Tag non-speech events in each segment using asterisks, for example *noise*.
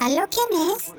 ¿Aló quién es?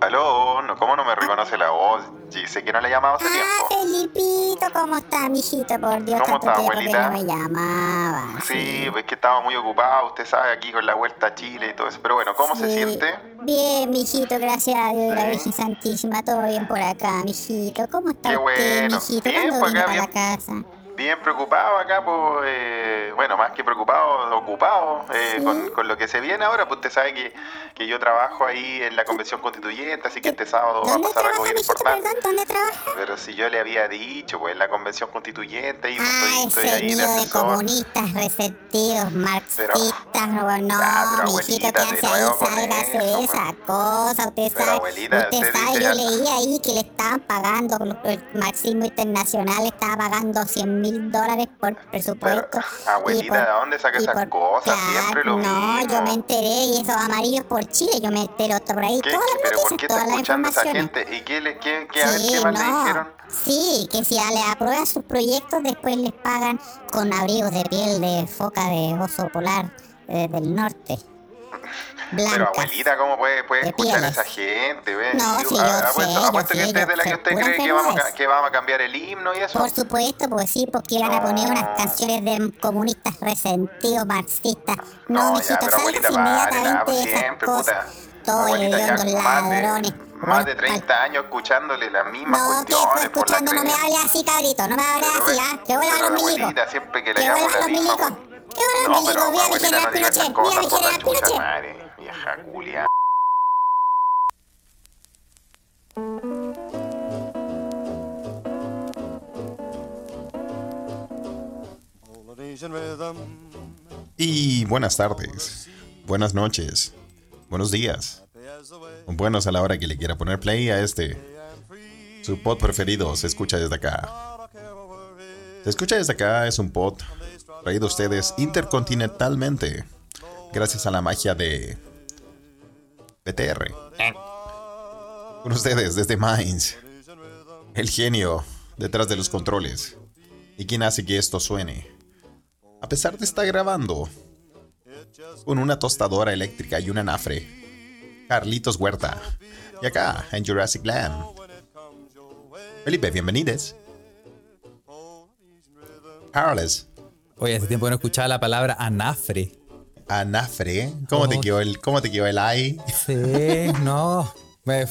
Aló, no, ¿cómo no me reconoce la voz? Sí, sé que no le he llamado hace Ah, tiempo. Felipito, ¿cómo está, mijito? Por Dios, ¿Cómo está, tiempo que abuelita? no me llamaba. Sí, pues que estaba muy ocupado, usted sabe, aquí con la vuelta a Chile y todo eso. Pero bueno, ¿cómo se Sí. siente? Bien, mijito, gracias a Dios la Sí. Virgen Santísima, todo bien por acá, mijito. ¿Cómo está Qué usted, bueno. mijito? Bien, ¿Cuándo vino acá para la bien. casa? Bien preocupado acá, pues, eh, bueno, más que preocupado, ocupado eh, Sí. con, con lo que se viene ahora, pues usted sabe que, que yo trabajo ahí en la Convención Constituyente, así que este sábado va a ¿Dónde pasar algo bien importante. ¿Dónde trabaja? Pero si yo le había dicho, pues en la Convención Constituyente, y Ah, estoy, estoy ahí de asesor. comunistas resentidos, marxistas, no, no, pero mijito, abuelita, ¿qué hace ahí? Sálgase de esa cosa, usted Pero, sabe, abuelita, usted usted sabe, dice yo leí ahí que le estaban pagando, el marxismo internacional estaba pagando 100 mil dólares por presupuesto. Pero, abuelita, y por- ¿de dónde saca esas por- cosas? Claro, Siempre lo No, mismo. yo me enteré, y esos amarillos por Chile, yo me entero por ahí, ¿Qué, todas qué- las pero ¿por noticias, qué está escuchando esa gente? ¿Y qué, le, qué, qué, a ver, Sí, qué más le no. dijeron? Sí, que si le aprueban sus proyectos, después les pagan con abrigos de piel de foca de oso polar eh, del norte. Pero Blancas. abuelita, ¿cómo puede, puede de escuchar a esa gente? ve? No, Y, sí, yo a- sé, apuesto, yo apuesto que usted es de la yo que usted cree que vamos, a, que vamos a cambiar el himno y eso. Por supuesto, pues sí, porque iban a poner unas canciones de comunistas resentidos, marxistas. No, No, mijito, pero párela, inmediatamente pues siempre, cosas. puta. Más de, ladrones. más de buenos 30 años escuchándole las mismas No, que cuestiones estoy por la escuchando, no me creencia. hable así, cabrito, no me hable Pero así, ¿ah? Que vuelvan pero los milicos. siempre que le Que vuelvan los milicos. Que vuelvan No, los pero milicos, viva mi general no Pinochet, viva mi general Pinochet. Y buenas tardes, buenas noches, buenos días, buenos a la hora que le quiera poner play a este. Su pod preferido se escucha desde acá. Se escucha desde acá es un pod traído a ustedes intercontinentalmente gracias a la magia de PTR. Con ustedes desde Mainz, el genio detrás de los controles y quien hace que esto suene. A pesar de estar grabando con una tostadora eléctrica y un anafre. Carlitos Huerta. Y acá, en Jurassic Land. Felipe, bienvenidos. Carles, Oye, hace tiempo que no escuchaba la palabra anafre. Anafre. ¿Cómo te Oh. quedó el, cómo te quedó el ay? Sí, no. Me,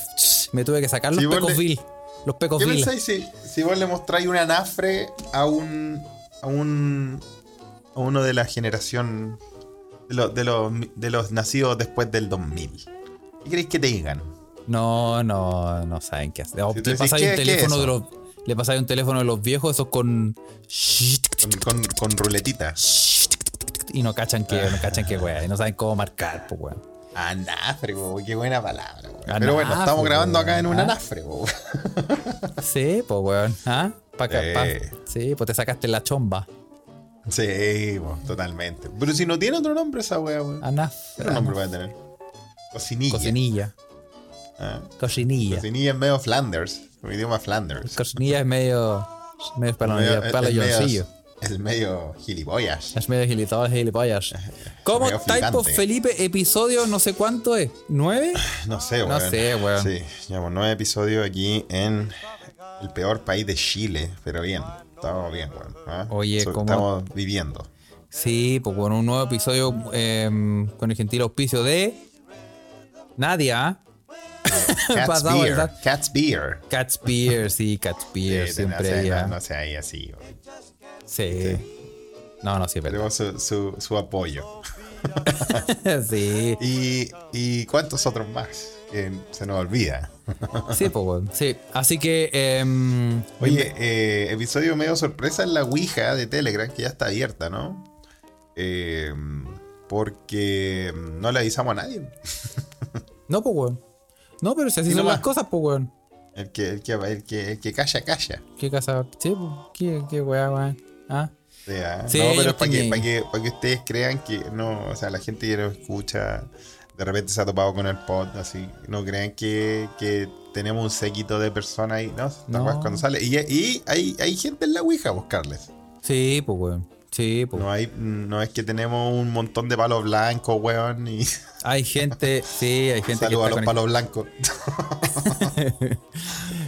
me tuve que sacar los Sí, vos le-. Los ¿Qué pensáis si, si vos le mostráis un anafre a un. a un. a uno de la generación. de, los de, los, de los nacidos después del 2000? ¿Qué queréis que te digan? No, no, no saben qué hacer. O Si tú le pasáis un ¿qué- qué es teléfono de los. Le pasáis un teléfono de los viejos, esos con. Con, con, con ruletita. Y no cachan que, no cachan que wea. Y no saben cómo marcar, pues weón. Anafre, bo, qué buena palabra. bo. Anafre, Pero bueno, estamos grabando acá en un ¿ah? anafre. bo. *laughs* Sí, pues weón. ¿Ah? Pa' Sí. pa- sí, pues te sacaste la chomba. Sí, bo, totalmente. Pero si no tiene otro nombre esa wea, weón. ¿Qué Anafre. otro nombre va a tener? Cocinilla. Cocinilla. Ah, Cocinilla. Cocinilla es medio Flanders, como idioma Flanders. Cocinilla es medio. medio para Medio- para es los medio- Es medio gilipollas. Es medio gilipollas, gilipollas. ¿Cómo medio estáis, po, flipante. Felipe? Episodio no sé cuánto es. ¿Nueve? *sighs* No sé, No weón. sé, weón. Sí, llevamos nueve episodios aquí en el peor país de Chile, pero bien. Estamos bien, weón. ¿ah? Oye, So- ¿cómo- Estamos viviendo. Sí, pues con un nuevo episodio em, con el gentil auspicio de. Nadia. ¿ah? *laughs* Cat's Beer. Cat's Beer. Cat's Beer, sí, Cat's Beer, Sí, siempre no, sé, ella. no, no sea ahí así. weón. Sí. No, no, sí. Tenemos su, su, su apoyo. *laughs* sí, Y, y cuántos otros más que se nos olvida. sí, pues bueno. Sí, así que. em, Oye, eh, episodio medio sorpresa en la Ouija de Telegram, que ya está abierta, ¿no? Eh, porque no le avisamos a nadie. *laughs* no, pues weón. No, pero si así son las cosas, pues weón. El que, el que, el que, el que calla, calla. ¿Qué casa? Sí, pues, ¿qué, qué weá, weón? ¿Ah? Sí, no, pero para que, para, que, para que ustedes crean que no, o sea, la gente que nos escucha, de repente se ha topado con el pod, así, no crean que, que tenemos un séquito de personas ahí, ¿no? No. cuando sale. Y, y hay, hay gente en la Ouija, buscarles. Sí, pues weón. Sí, pues. No hay, no es que tenemos un montón de palos blancos, weón, y *laughs* Hay gente, sí, hay gente saludos a los palos blancos. *laughs*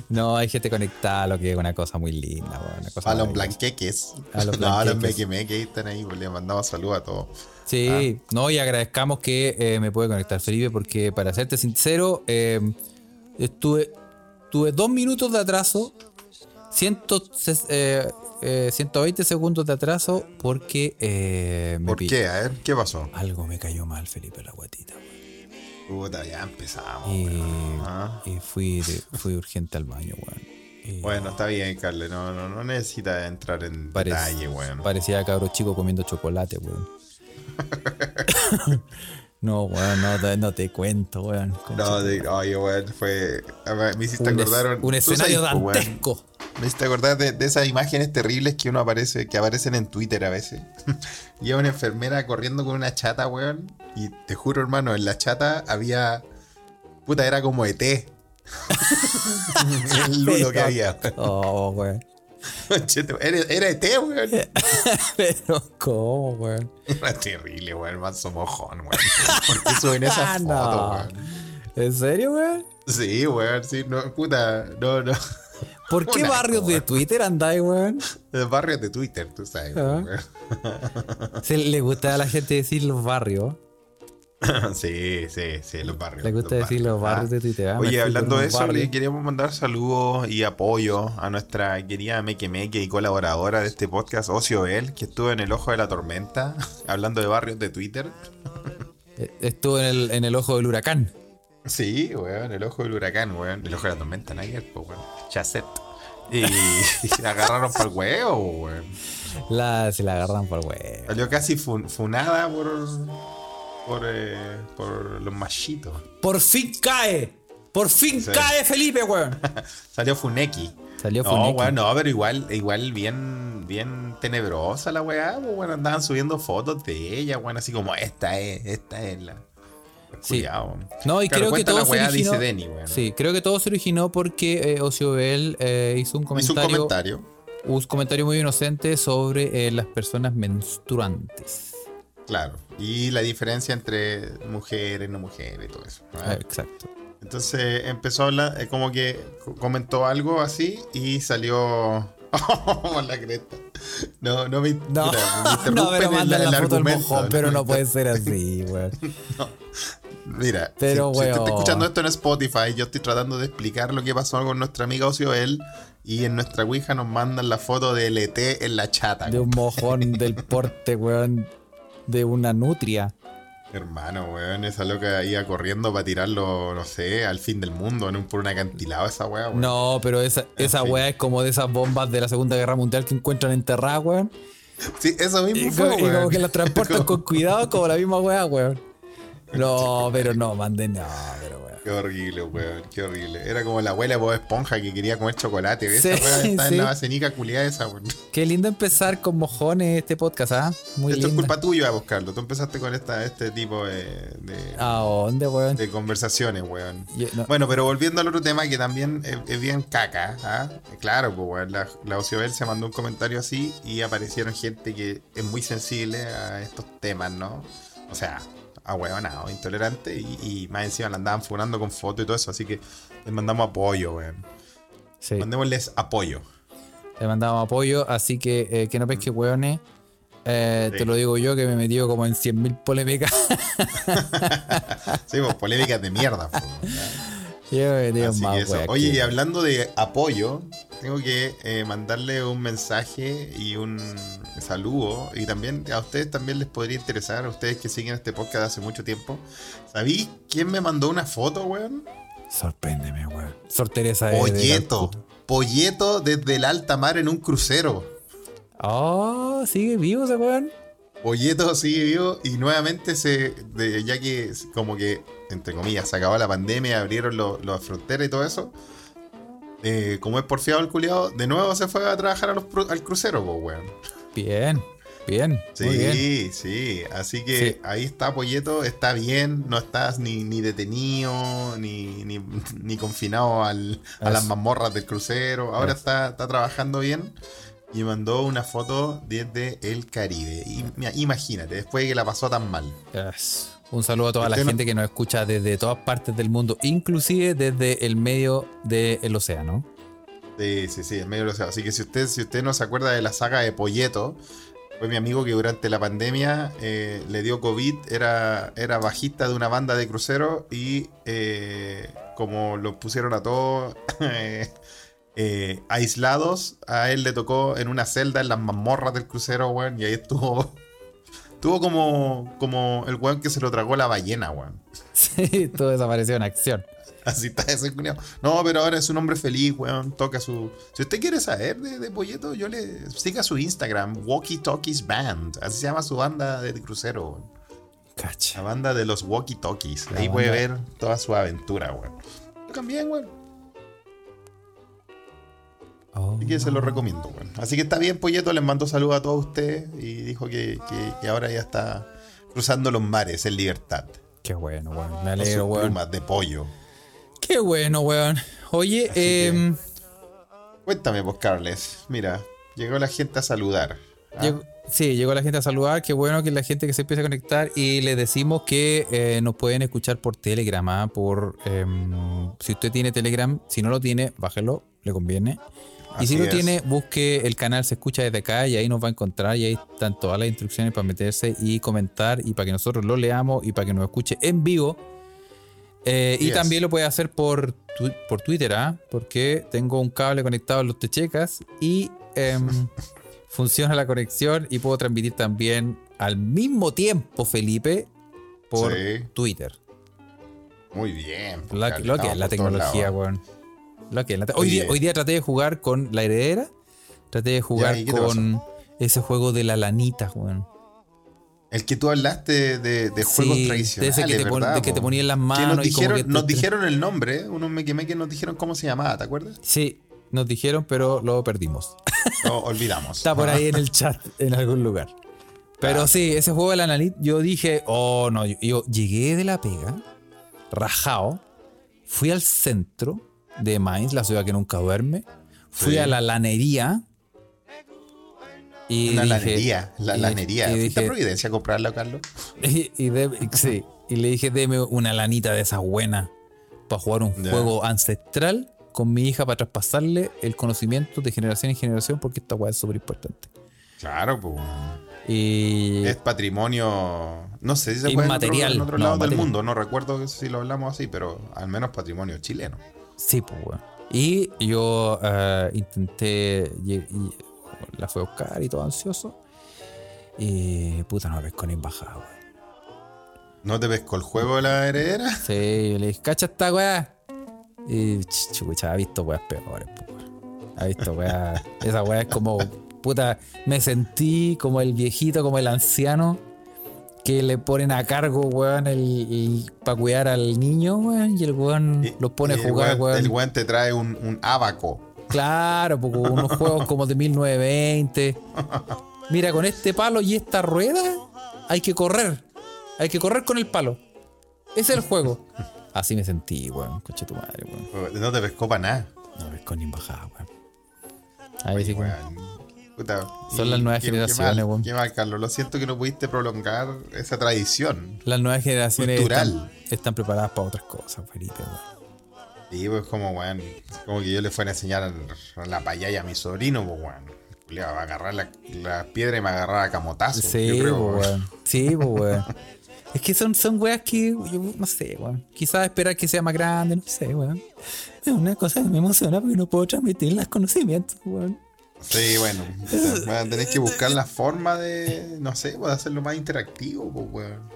No, hay gente conectada, lo que es una cosa muy linda, weón, una cosa A *laughs* los blanqueques. A los No, a los blanqueques. meque meque están ahí, pues, le mandamos saludos a todos. Sí, Ah. no, y agradezcamos que eh, me puede conectar Felipe, porque para serte sincero, eh, estuve, tuve dos minutos de atraso, ciento, eh, eh, 120 segundos de atraso, porque eh, me ¿Por qué? A ver, ¿qué pasó? algo me cayó mal, Felipe, la guatita. weón. Puta, ya empezamos. Y. Ah. y fui, fui urgente al baño, weón. Y Bueno, está bien, Carle. No, no, no necesita entrar en parec- detalle, weón. Parecía cabro chico comiendo chocolate, weón. *laughs* no, weón, no, te- no te cuento, weón. No, de, oye, weón, fue. Me hiciste un, es- acordar. un tú escenario sabes, weón, hiciste acordar de, de esas imágenes terribles que uno aparece, que aparecen en Twitter a veces. *laughs* y una enfermera corriendo con una chata, weón. Y te juro, hermano, en la chata había. Puta, era como ET. *laughs* El lulo que había. *laughs* Oh, weón. Era, era ET, weón. Pero, ¿cómo, weón? Era terrible, weón. Manso mojón, weón. ¿Por qué suben esas Ah, fotos, no. weón? ¿En serio, weón? Sí, weón, sí, no, puta, no, no. ¿Por qué barrios de. Twitter andáis, weón? Los barrios de Twitter, tú sabes. Ah. Se le gusta a la gente decir los barrios. *laughs* Sí, sí, sí, los barrios. Le gusta decir los barrios ah. de Twitter. ah, me Oye, hablando de eso, le queríamos mandar saludos y apoyo a nuestra querida Meque Meque y colaboradora de este podcast, Ocio El, que estuvo en el ojo de la tormenta, *laughs* hablando de barrios de Twitter. Eh, Estuvo en el, en el ojo del huracán. Sí, weón, el ojo del huracán, weón. El ojo de la tormenta, Nigel, pues, weón. Chasset. Y, y *laughs* se agarraron para el huevo, weón. La, se la agarran por weón. Salió casi fun- funada por. por. eh, por los machitos. ¡Por fin cae! ¡Por fin Sí. cae Felipe, weón! *laughs* Salió Funeki. Salió No, Funeki. weón, no, pero igual, igual bien, bien tenebrosa la weá, pues, weón. Andaban subiendo fotos de ella, weón, así como esta es, esta es la. Sí. Cuidado. No, y Claro, creo que todo se originó. Denny, weón. Sí, creo que todo se originó porque eh, Ocio Bell eh, hizo un Hizo comentario. un comentario. un comentario muy inocente sobre eh, las personas menstruantes. Claro. Y la diferencia entre mujeres, no mujeres y todo eso. ¿no? Ah, exacto. Entonces empezó a hablar, eh, como que co- comentó algo así y salió. *laughs* Oh, la cresta. No, no me, No, puta, me *laughs* interrumpen no, pero el- el, la foto del argumento. mojón, pero no puede ser *laughs* así, weón. Mira, Pero, si, si escuchando esto en Spotify, yo estoy tratando de explicar lo que pasó con nuestra amiga Ocioel y en nuestra Ouija nos mandan la foto del ET en la chata. De un mojón *laughs* del porte, weón, de una nutria. Hermano, weón, esa loca iba corriendo para tirarlo, no sé, al fin del mundo, en un, por un acantilado esa weá, weón. No, pero esa, esa fin. weá es como de esas bombas de la Segunda Guerra Mundial que encuentran enterradas, weón. Sí, eso mismo fue, y como que las transportan *laughs* con cuidado, como la misma weá, weón. No, pero no, manden, no, pero weón. Qué horrible, weón, qué horrible. Era como la abuela de Bob Esponja que quería comer chocolate. Sí, Esa weá está sí. en la vacenica culiada esa, weón. Qué lindo empezar con mojones este podcast, ¿ah? Muy Esto es culpa tuya, buscarlo. Tú empezaste con esta, este tipo de, de, ¿A dónde, weón? de conversaciones, weón. Yo- no. Bueno, pero volviendo al otro tema que también es, es bien caca, ¿ah? Claro, pues, weón, la, la Ociobel se mandó un comentario así y aparecieron gente que es muy sensible a estos temas, ¿no? O sea, ahueonado, intolerante y, y más encima la andaban funando con fotos y todo eso, así que les mandamos apoyo, weón. Sí, Mandémosles apoyo. le mandamos apoyo, así que eh, que no pesque weones. Eh, Sí. Te lo digo yo que me he metido como en 100.000 polémicas. *laughs* Sí, pues polémicas de mierda, pues, *laughs* yo Así que eso. Oye, y hablando de apoyo, tengo que eh, mandarle un mensaje y un saludo. Y también a ustedes también les podría interesar, a ustedes que siguen este podcast hace mucho tiempo. ¿Sabí quién me mandó una foto, weón? Sorpréndeme, weón. Sor Teresa Polleto. Polleto desde el alta mar en un crucero. Oh, sigue vivo ese weón. Polleto sigue vivo y nuevamente se, de- ya que como que, entre comillas, se acabó la pandemia, abrieron lo- las fronteras y todo eso, eh, como es porfiado el culiado, de nuevo se fue a trabajar a los al crucero, pues, weón. Bien, bien. muy bien. Sí, sí, así que Sí. ahí está Polleto, está bien, no estás ni, ni detenido, ni, ni, ni confinado al- a las mazmorras del crucero, ahora está, está trabajando bien. y mandó una foto desde el Caribe. Y, imagínate, después de que la pasó tan mal. Yes. Un saludo a toda la no- gente que nos escucha desde todas partes del mundo, inclusive desde el medio del océano. Sí, sí, sí, en medio del océano. Así que si usted, si usted no se acuerda de la saga de Polleto, fue mi amigo que durante la pandemia eh, le dio COVID, era, era bajista de una banda de crucero y eh, como lo pusieron a todos *laughs* eh, eh, aislados, a él le tocó en una celda en las mazmorras del crucero, weón, y ahí estuvo... Estuvo como, como el weón que se lo tragó la ballena, weón. *laughs* Sí, todo desapareció en acción. Así está ese culiao. No, pero ahora es un hombre feliz, weón. Toca su. Si usted quiere saber de, de Polleto, yo le siga su Instagram, Walkie Talkies Band. Así se llama su banda de crucero, weón. La Cacha. banda de los Walkie Talkies. La Ahí puede ver toda su aventura, weón. Tocan bien, weón. Oh. Así que se lo recomiendo, weón. Así que está bien, Polleto. Les mando saludos a todos ustedes y dijo que, que- que ahora ya está cruzando los mares en libertad. Qué bueno, weón. Me alegro, weón. plumas de pollo. Qué bueno, weón. Oye, que- em, Cuéntame, pues, Carles. Mira, llegó la gente a saludar. ¿ah? llegó- sí, llegó la gente a saludar. Qué bueno que la gente que se empieza a conectar. Y les decimos que eh, nos pueden escuchar por Telegram. ¿ah? Por, em, si usted tiene Telegram, si no lo tiene, bájelo, le conviene. Y si lo es. tiene, busque el canal Se Escucha desde acá y ahí nos va a encontrar y ahí están todas las instrucciones para meterse y comentar y para que nosotros lo leamos y para que nos escuche en vivo. Eh, y también lo puede hacer por, tu- por Twitter, ¿ah? porque tengo un cable conectado a los techecas y em, *laughs* funciona la conexión y puedo transmitir también al mismo tiempo, Felipe, por Sí. Twitter. Muy bien. pues, La- lo que es la tecnología, weón. Que la hoy, día, hoy día traté de jugar con la heredera. Traté de jugar ¿y qué te con ese juego de la lanita, weón. El que tú hablaste de, de Sí, juegos de tradicionales. ese que te ¿verdad, de que te las Que manos nos y como dijeron, que te- nos te- dijeron el nombre, ¿eh? unos me quemé que nos dijeron cómo se llamaba, ¿te acuerdas? Sí, nos dijeron, pero lo perdimos. *laughs* Lo olvidamos. Está por ahí en el chat, en algún lugar. Pero sí, ese juego de la nanita, yo dije, oh no, yo, yo llegué de la pega, rajado, fui al centro de Mainz, la ciudad que nunca duerme, fui Sí. a la lanería. Y Una dije- lanería, la y- lanería. y ¿Fuiste a dije- Providencia a comprarla, Carlos? *laughs* y, y de- sí, y le dije, deme una lanita de esas buenas para jugar un juego ancestral con mi hija para traspasarle el conocimiento de generación en generación porque esta weá es súper importante. Claro, pues. Y Es patrimonio. No sé si se puede en otro, en otro no, lado del mundo. No recuerdo si lo hablamos así, pero al menos patrimonio chileno. Sí, pues weón. Y yo eh, intenté, y la fue a buscar y todo ansioso. Y puta, no me pescó ni en bajada, weón. ¿No te pescó el juego de la heredera? Sí, yo le dije, cacha esta weá. Y ch- chucha, ha visto weas peores, po, weón. Ha visto weá. Esa weá es como, puta, me sentí como el viejito, como el anciano que le ponen a cargo, weón, el, para cuidar al niño, weón, y el weón Y- los pone a el jugar, weón- weón. El weón te trae un, un abaco. Claro, porque unos juegos como de 1920. *laughs* Mira, con este palo y esta rueda hay que correr. Hay que correr con el palo. Ese es el juego. Así me sentí, weón. Coche tu madre, weón. No te pescó para nada. No ves con ni bajada, weón. Ahí sí, weón. Puta, Son las nuevas qué- generaciones, Qué weón. qué mal, Carlos. Lo siento que no pudiste prolongar esa tradición. Las nuevas generaciones están, están preparadas para otras cosas, Felipe, weón. Y pues como, weón, como que yo le fuera a enseñar la payaya a mi sobrino, pues, weón. Le va a agarrar la, la piedra y me agarrar a camotazo. Sí, yo creo, po, weón. Sí, weón. Es que son, son weas que, yo no sé, weón. Quizás esperar que sea más grande, no sé, weón. Es una cosa que me emociona porque no puedo transmitir los conocimientos, weón. Sí, bueno. *laughs* Weón, tenés que buscar la forma de, no sé, de hacerlo más interactivo, pues, weón.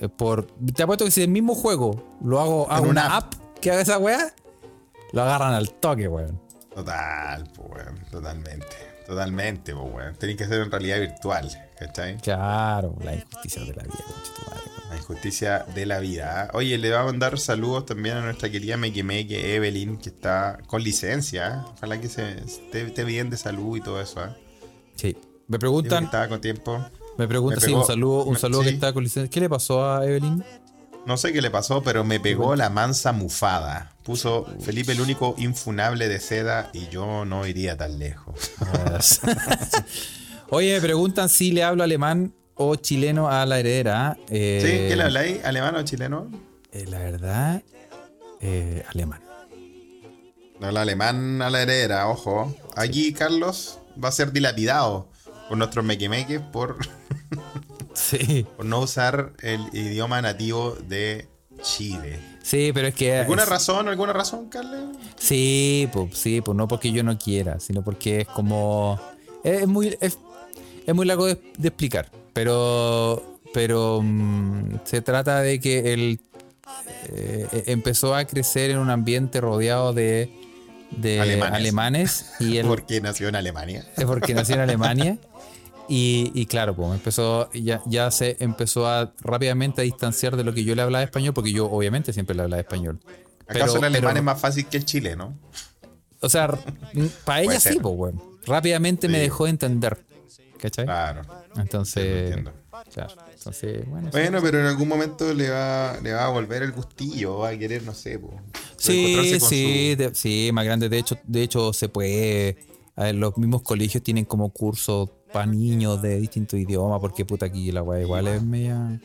Eh, Por, te apuesto que si el mismo juego lo hago, hago En una una app. que haga esa wea, lo agarran al toque, weón. Total, pues, weón. Totalmente. Totalmente, pues, weón. Tenés que hacer en realidad virtual, ¿cachai? Claro, la injusticia de la vida. La injusticia de la vida. ¿ah? Oye, le va a mandar saludos también a nuestra querida Mequemeque Evelyn, que está con licencia. ¿ah? Ojalá que se esté, esté bien de salud y todo eso. ¿ah? Sí. Me preguntan, estaba con tiempo. me preguntan, sí, un saludo, un saludo que está con licencia. ¿Qué le pasó a Evelyn? No sé qué le pasó, pero me pegó la mansa mufada. Puso Felipe el único infunable de seda y yo no iría tan lejos. *laughs* Oye, me preguntan si le hablo alemán o chileno a la heredera. Eh, ¿Sí? ¿Qué le habláis? ¿Alemán o chileno? eh, la verdad, eh, alemán. No, el alemán a la heredera, ojo. Aquí Carlos va a ser dilapidado por nuestros mequemeques por, *laughs* Sí, por no usar el idioma nativo de Chile. sí, pero es que. ¿Alguna es- razón? ¿Alguna razón, Carlos? Sí, pues sí, pues no porque yo no quiera, sino porque es como. Es, es muy. Es, es muy largo de, de explicar. Pero. Pero. mm, se trata de que él. eh, eh, empezó a crecer en un ambiente rodeado de. de Alemanes. alemanes. y él. *laughs* Porque nació en Alemania. *laughs* Es porque nació en Alemania. Y, y claro, pues empezó, ya, ya se empezó a rápidamente a distanciar de lo que yo le hablaba español, porque yo obviamente siempre le hablaba español. ¿Acaso el alemán pero- es más fácil que el chileno? O sea, *laughs* para ella ser. sí, pues, bueno. Rápidamente me dejó entender. ¿Cachai? Claro. Entonces. Claro. Entonces, bueno. sí. Bueno, pero en algún momento le va, le va a volver el gustillo, va a querer, no sé, po, Sí, sí, su- de- sí, más grande. De hecho, de hecho se puede. a ver, los mismos colegios tienen como cursos para niños de distintos idiomas, porque puta aquí la weá igual es media.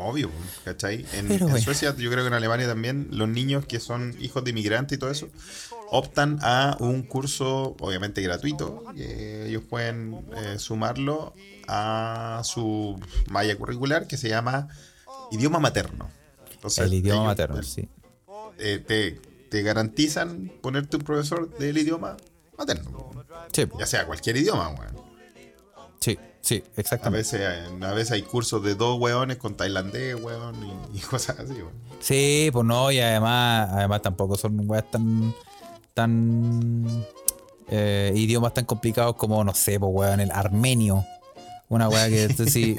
Obvio, ¿cachai? En, Pero en bueno. Suecia, yo creo que en Alemania también, los niños que son hijos de inmigrantes y todo eso, optan a un curso, obviamente gratuito, que ellos pueden eh, sumarlo a su malla curricular que se llama idioma materno. Entonces, el idioma ellos, materno, eh, sí. eh, te, te garantizan ponerte un profesor del idioma materno. Sí, Ya sea cualquier idioma, weón. sí, sí, A exactamente. veces, a veces hay cursos de dos weones con tailandés, weón, y, y *laughs* cosas así, weón. Sí, pues no, y además, además tampoco son weas tan. Tan. eh, idiomas tan complicados como, no sé, pues weón, el armenio. Una wea que tú *laughs* sí.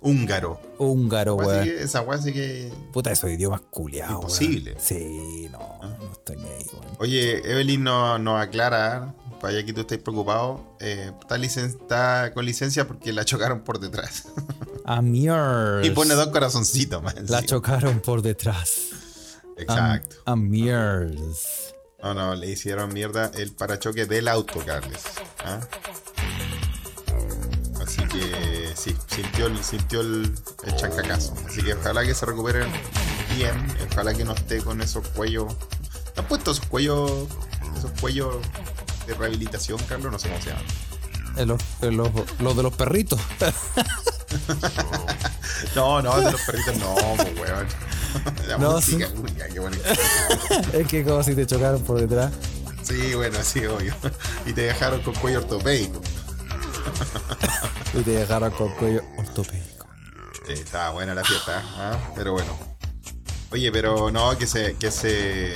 Húngaro. húngaro, weón. esa weá sí que. Puta, esos idiomas culiados. weón. Imposible. Sí, no, no estoy ni ahí, weón. Oye, Evelyn nos no aclara, para allá que tú estés preocupado, eh, está, licen- está con licencia porque la chocaron por detrás. *laughs* Amiers. y pone dos corazoncitos más. La chocaron por detrás. Exacto. Am- Amiers. No, no, le hicieron mierda el parachoque del auto, Carles. ¿Ah? Así que sí, sintió el, sintió el, el chancacazo. Así que ojalá que se recuperen bien. Ojalá que no esté con esos cuellos. ¿Te han puesto esos cuellos? Esos cuellos de rehabilitación, Carlos, no sé cómo se llaman. Eh, Los, eh, los- los de los perritos. *laughs* No, no, de los perritos no, pues, weón. *laughs* La No, música, sí. uy, ya, qué bonito. *laughs* es que como si te chocaron por detrás. Sí, bueno, sí, obvio. Y te dejaron con cuello ortopédico. Y te dejaron con cuello ortopédico. Sí, estaba buena la fiesta, ¿ah? pero bueno. Oye, pero no, que se, que se.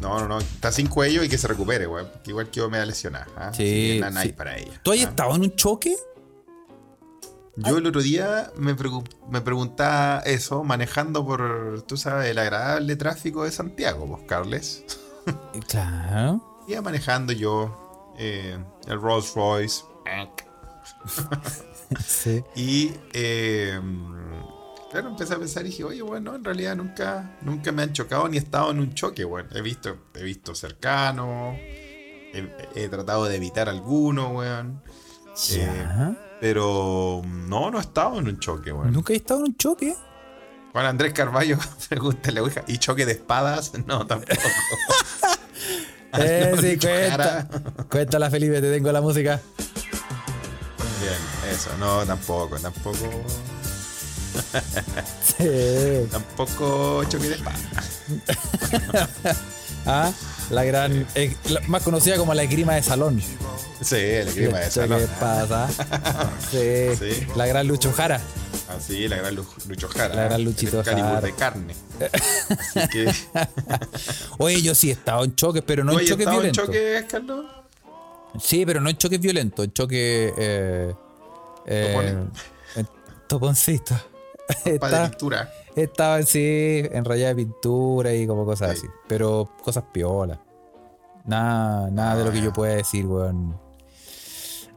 No, no, no. Está sin cuello y que se recupere, weón. Que igual quedó media lesionada. Así Sí, sí. para ella. ¿Tú has ¿ah? estado en un choque? Yo el otro día me, pregu- me preguntaba eso, manejando por, tú sabes, el agradable tráfico de Santiago, pues, Carles. Eh, Claro. *laughs* Iba manejando yo eh, el Rolls Royce. *laughs* Sí. Y eh, claro, empecé a pensar y dije, oye, bueno, en realidad nunca, nunca me han chocado ni he estado en un choque, bueno. He visto, he visto cercano, he, he tratado de evitar alguno, weón. Ya. Pero no, no he estado en un choque, weón. ¿Nunca he estado en un choque? Juan Andrés Carballo, *laughs* pregúntale, oiga, ¿y choque de espadas? *laughs* No, tampoco. *laughs* Eh, sí, cuenta. Cuéntala, Felipe, te tengo la música. Bien, eso, no, tampoco, tampoco, Sí. tampoco choque de espadas. Ah, la gran. eh, la- más conocida como la esgrima de salón. Sí, el clima de ¿Qué salón. pasa? *laughs* Sí. Sí. La gran Lucho Jara. Así, la gran Lu- Lucho Jara. La gran Luchito Jara. de carne. *laughs* Así que. Oye, yo sí he estado en choques, pero no ¿Tú en choques estado en violentos. choque, Carlos? Sí, pero no en choques violentos, en choques. Eh, eh, toponcito. Para de pintura. Estaba en sí, en rayada de pintura y como cosas Sí. así. Pero cosas piolas. Nada, nada de lo que Ah. yo pueda decir, weón.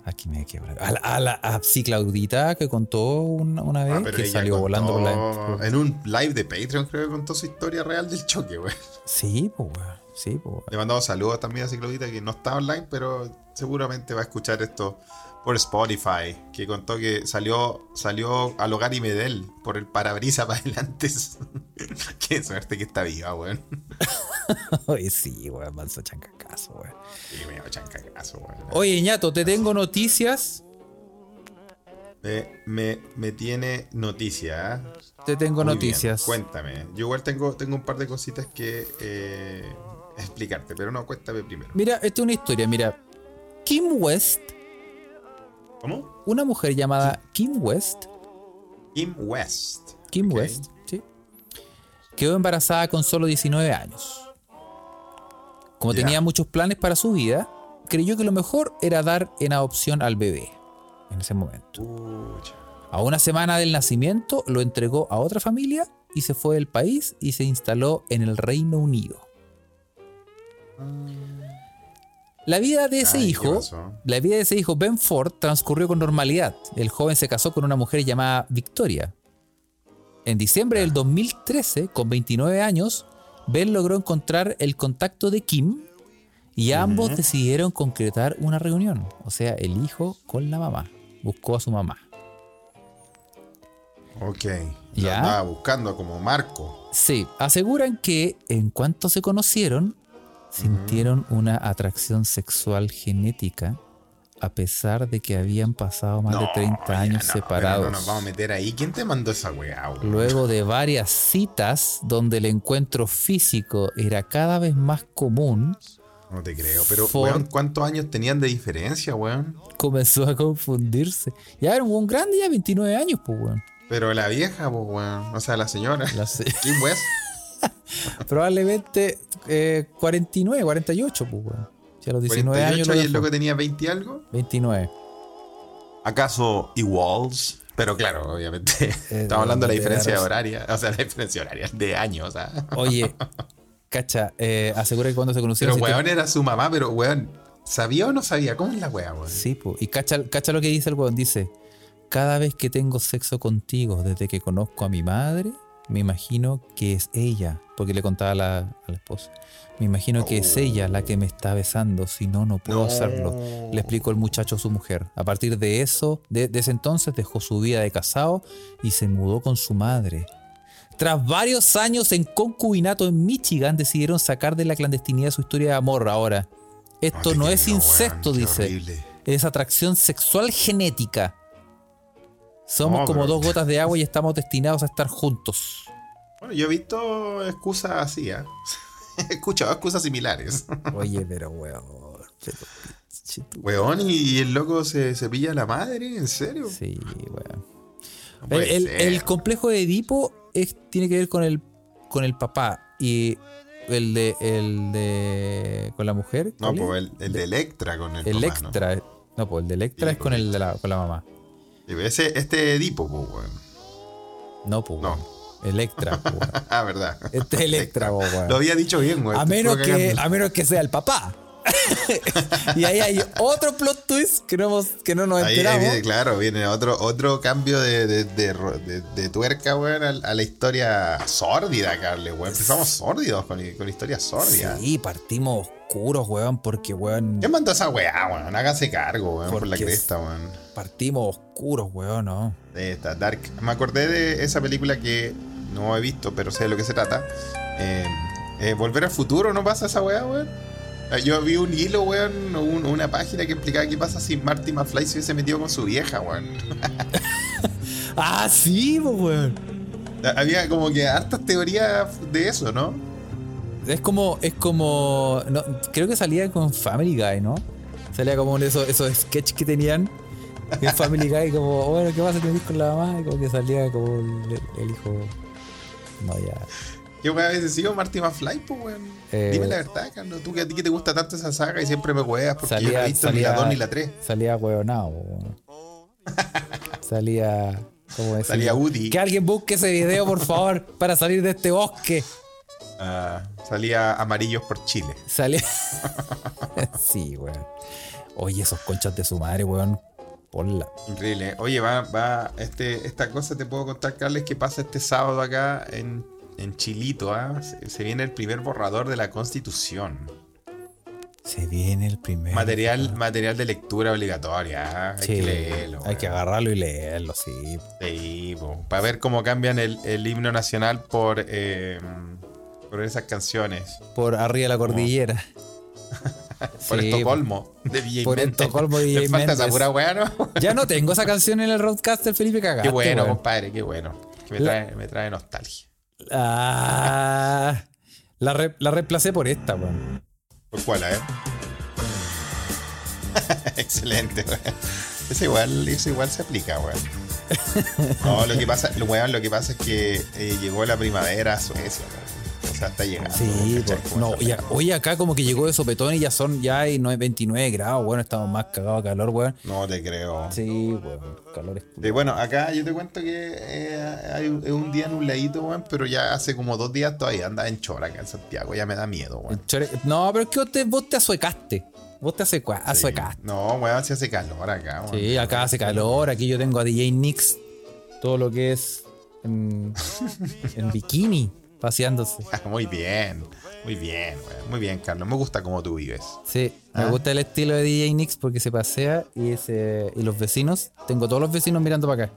Aquí me quedo. A la, a la a, sí, Claudita que contó una, una vez Ah, pero que salió volando por la. En un live de Patreon creo que contó su historia real del choque, güey. Sí, pues, weón. Sí, pues. Le mandamos saludos también a Ciclovita que no está online, pero seguramente va a escuchar esto por Spotify, que contó que salió, salió al hogar y Medel por el parabrisa *laughs* para adelante. *laughs* Qué suerte que está viva, weón. *laughs* Oye, sí, weón, manso chancacazo, weón. Y me chancacazo, weón. Oye, ñato, te tengo noticias. Me, me, me tiene noticia, ¿eh? Te tengo Muy noticias. bien, Cuéntame. Yo igual tengo, tengo un par de cositas que eh, explicarte, pero no, cuéntame primero. Mira, esta es una historia, mira. Kim West, ¿Cómo? una mujer llamada Kim West, Kim West. Kim. West, ¿sí? quedó embarazada con solo 19 años. Como tenía muchos planes para su vida, creyó que lo mejor era dar en adopción al bebé en ese momento. A una semana del nacimiento lo entregó a otra familia y se fue del país y se instaló en el Reino Unido. La vida de ese Ay, ¿qué hijo, la vida de ese hijo Ben Ford transcurrió con normalidad. El joven se casó con una mujer llamada Victoria. En diciembre del 2013, con 29 años, Ben logró encontrar el contacto de Kim y ambos decidieron concretar una reunión. O sea, el hijo con la mamá. Buscó a su mamá. Ok. Ya. Ya. Andaba buscando como Marco. Sí, aseguran que en cuanto se conocieron, sintieron una atracción sexual genética a pesar de que habían pasado más de 30 ya años no, separados. pero No nos vamos a meter ahí. ¿Quién te mandó esa weá? Luego de varias citas donde el encuentro físico era cada vez más común, No te creo. Pero, Ford- weón, ¿cuántos años tenían de diferencia, weón? comenzó a confundirse. Ya era un grande, ya 29 años, pues, weón. Pero la vieja, pues, weón. O sea, la señora. La se- Kim West. *laughs* Probablemente eh, 49, 48, pues, weón. Si a los 19 años 48 lo y el loco tenía 20 y algo. 29. ¿Acaso iguals? Pero claro, obviamente. Eh, *laughs* Estamos hablando de la diferencia de horaria. O sea, la diferencia horaria de años, o sea. Oye, *laughs* cacha, eh, asegura que cuando se conocieron. Pero weón era su mamá, pero weón, ¿sabía o no sabía? ¿Cómo es la weá, weón? Sí, po. y cacha, cacha lo que dice el weón. Dice: Cada vez que tengo sexo contigo desde que conozco a mi madre, me imagino que es ella, porque le contaba a la, a la esposa. Me imagino que es ella la que me está besando, si no, no puedo No. hacerlo. Le explicó el muchacho a su mujer. A partir de eso, de, de ese entonces, dejó su vida de casado y se mudó con su madre. Tras varios años en concubinato en Michigan, decidieron sacar de la clandestinidad su historia de amor ahora. Esto no es incesto, dice. horrible. Es atracción sexual genética. Somos No, como pero- dos gotas de agua y estamos destinados a estar juntos. Bueno, yo he visto excusas así, ¿eh? *laughs* He escuchado excusas similares. *laughs* Oye, pero weón. Weón, y el loco se, se pilla la madre, ¿en serio? Sí, weón. No El, complejo de Edipo es, tiene que ver con el, con el papá y el de, el de con la mujer. No, pues el, el de Electra con el papá, Electra. ¿no? pues el de Electra Sí, es con el de la, con la mamá. Ese, este Edipo, pues, weón. No, pues. No. weón. Electra, weón. *laughs* Ah, verdad. Este es Electra, po, weón. Lo había dicho bien, weón. A menos, que, a menos que sea el papá. *laughs* y ahí hay otro plot twist que no, hemos- que no nos Ahí, ahí enteramos. viene, claro, viene otro, otro cambio de, de, de, de- tuerca, weón, a, a la historia sórdida, Carle, weón. Empezamos sórdidos con, con historias sórdidas. Sí, partimos oscuros, weón, porque, weón, ¿Quién mandó esa weá, weón? Hágase cargo, weón, por la cresta, weón. partimos oscuros, weón, ¿no? De esta Dark. Me acordé de esa película que no he visto, pero sé de lo que se trata. Eh, eh, Volver al futuro, ¿no pasa esa weá, weón? Eh, Yo vi un hilo, weón, un- una página que explicaba qué pasa si Marty McFly se hubiese metido con su vieja, weón. *laughs* Ah, sí, weón. Había como que hartas teorías de eso, ¿no? Es como, es como, no, creo que salía con Family Guy, ¿no? Salía como esos, esos sketches que tenían en Family Guy, como, bueno, ¿qué pasa? ¿Te metís con la mamá? Y como que salía como el, el hijo. No, ya. ¿Qué weá hubiese sido Marty McFly, pues, weón? Eh, Dime la verdad, Carlos. Tú que a ti que te gusta tanto esa saga y siempre me weas porque yo no Salía, he visto ni la salía, 2 ni la 3. salía hueonado, weón. *laughs* Salía, ¿cómo decirlo? Salía Woody. Que alguien busque ese video, por favor, para salir de este bosque. Ah, salía amarillos por Chile. Sale. *laughs* sí, weón. Oye, esos conchas de su madre, weón. Ponla. Increíble. Oye, va, va, este, esta cosa te puedo contar, Carles, que pasa este sábado acá en, en Chilito, ¿ah? se, se viene el primer borrador de la Constitución. Se viene el primer. Material, material de lectura obligatoria, ¿ah? hay que leerlo. hay que agarrarlo y leerlo, sí. Sí, para ver cómo cambian el, el himno nacional por, eh, por esas canciones. Por arriba de la cordillera. *laughs* Por Sí, Estocolmo, de DJ por Méndez. Estocolmo de DJ falta esa pura weá, ¿no? *laughs* Ya no tengo esa canción en el Roadcaster, Felipe Cagaste. Qué bueno, compadre, qué bueno. Que me La- trae, me trae nostalgia. Ah, la, re- la reemplacé por esta, weón. ¿Por cuál, eh? *laughs* Excelente, weón. Eso igual, eso igual se aplica, weón. No, lo que pasa, lo, weón, lo que pasa es que eh, llegó la primavera a Suecia, weón. Sea, está llegando. Sí. Como no, ya, hoy acá como que llegó de sopetón y ya son, ya hay no- 29 grados, bueno, estamos más cagados de calor, weón. No te creo. Sí, weón, calor es Eh, bueno, acá yo te cuento que eh, hay un, es un día nubladito, weón, pero ya hace como dos días todavía anda en chora acá en Santiago. Ya me da miedo, weón. No, pero es que vos te, vos te asuecaste. Vos te asecua- Sí. asuecaste. No, weón, si hace calor acá, weón. Sí, acá hace calor, aquí yo tengo a DJ Nix, todo lo que es en, *laughs* en bikini, paseándose. *laughs* Muy bien, muy bien. Muy bien, Carlos. Me gusta cómo tú vives. Sí, me Ah. gusta el estilo de DJ Nix porque se pasea y, se, y los vecinos, tengo todos los vecinos mirando para acá.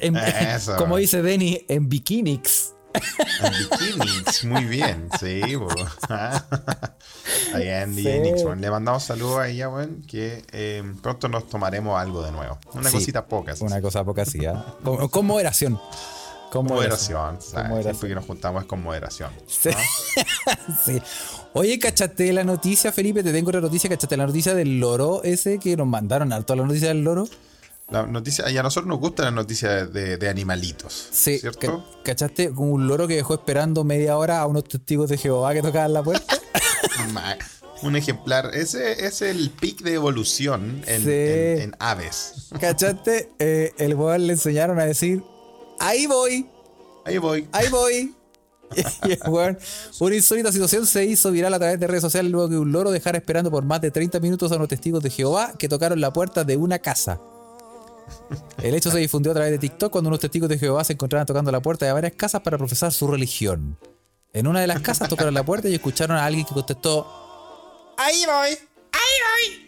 En- Eso. *laughs* como dice Denny, en bikinix. En bikinis, muy bien, sí. Está *laughs* bien, Sí. DJ Nix, weón. Le mandamos saludos a ella, weón, que eh, pronto nos tomaremos algo de nuevo. Una Sí, cosita pocas. Una cosa poca así, ¿ah? con, con moderación. Con moderación, ¿sabes? Con moderación. Siempre que nos juntamos es con moderación. Sí. *laughs* Sí. Oye, ¿cachaste la noticia, Felipe? Te tengo otra noticia. ¿Cachaste la noticia del loro ese que nos mandaron alto a la noticia del loro? La noticia, y a nosotros nos gustan las noticias de, de animalitos. Sí. ¿Cierto? ca- ¿Cachaste con un loro que dejó esperando media hora a unos testigos de Jehová que tocaban la puerta? *laughs* Un ejemplar. Ese es el pic de evolución en, Sí. en- en aves. ¿Cachaste? Eh, el weón le enseñaron a decir, ahí voy, Ahí voy. ahí voy. *laughs* Weón, una insólita situación se hizo viral a través de redes sociales luego que un loro dejara esperando por más de 30 minutos a unos testigos de Jehová que tocaron la puerta de una casa. El hecho se difundió a través de TikTok cuando unos testigos de Jehová se encontraban tocando la puerta de varias casas para profesar su religión. En una de las casas tocaron la puerta y escucharon a alguien que contestó, Ahí voy.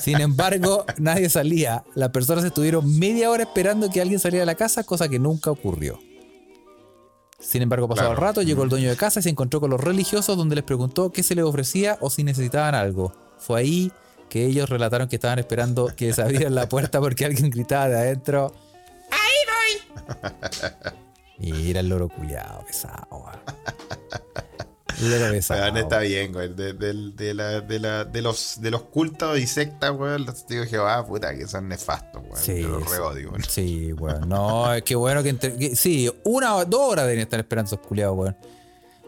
Sin embargo, nadie salía. Las personas estuvieron media hora esperando que alguien saliera de la casa, cosa que nunca ocurrió. Sin embargo, pasado el rato, llegó el dueño de casa y se encontró con los religiosos donde les preguntó qué se les ofrecía o si necesitaban algo. Fue ahí que ellos relataron que estaban esperando que se abriera la puerta porque alguien gritaba de adentro. ¡Ahí voy! Mira el loro culiado, pesado. Weón. Loro pesado. Weón, está bien, güey. De, de- de la- de la- de los, de los cultos y sectas, güey, los testigos de Jehová, puta, que son nefastos, güey. Sí, Yo los sí. weón. No, es que bueno que, entre- que- Sí, una o dos horas deben estar esperando esos culiados, weón.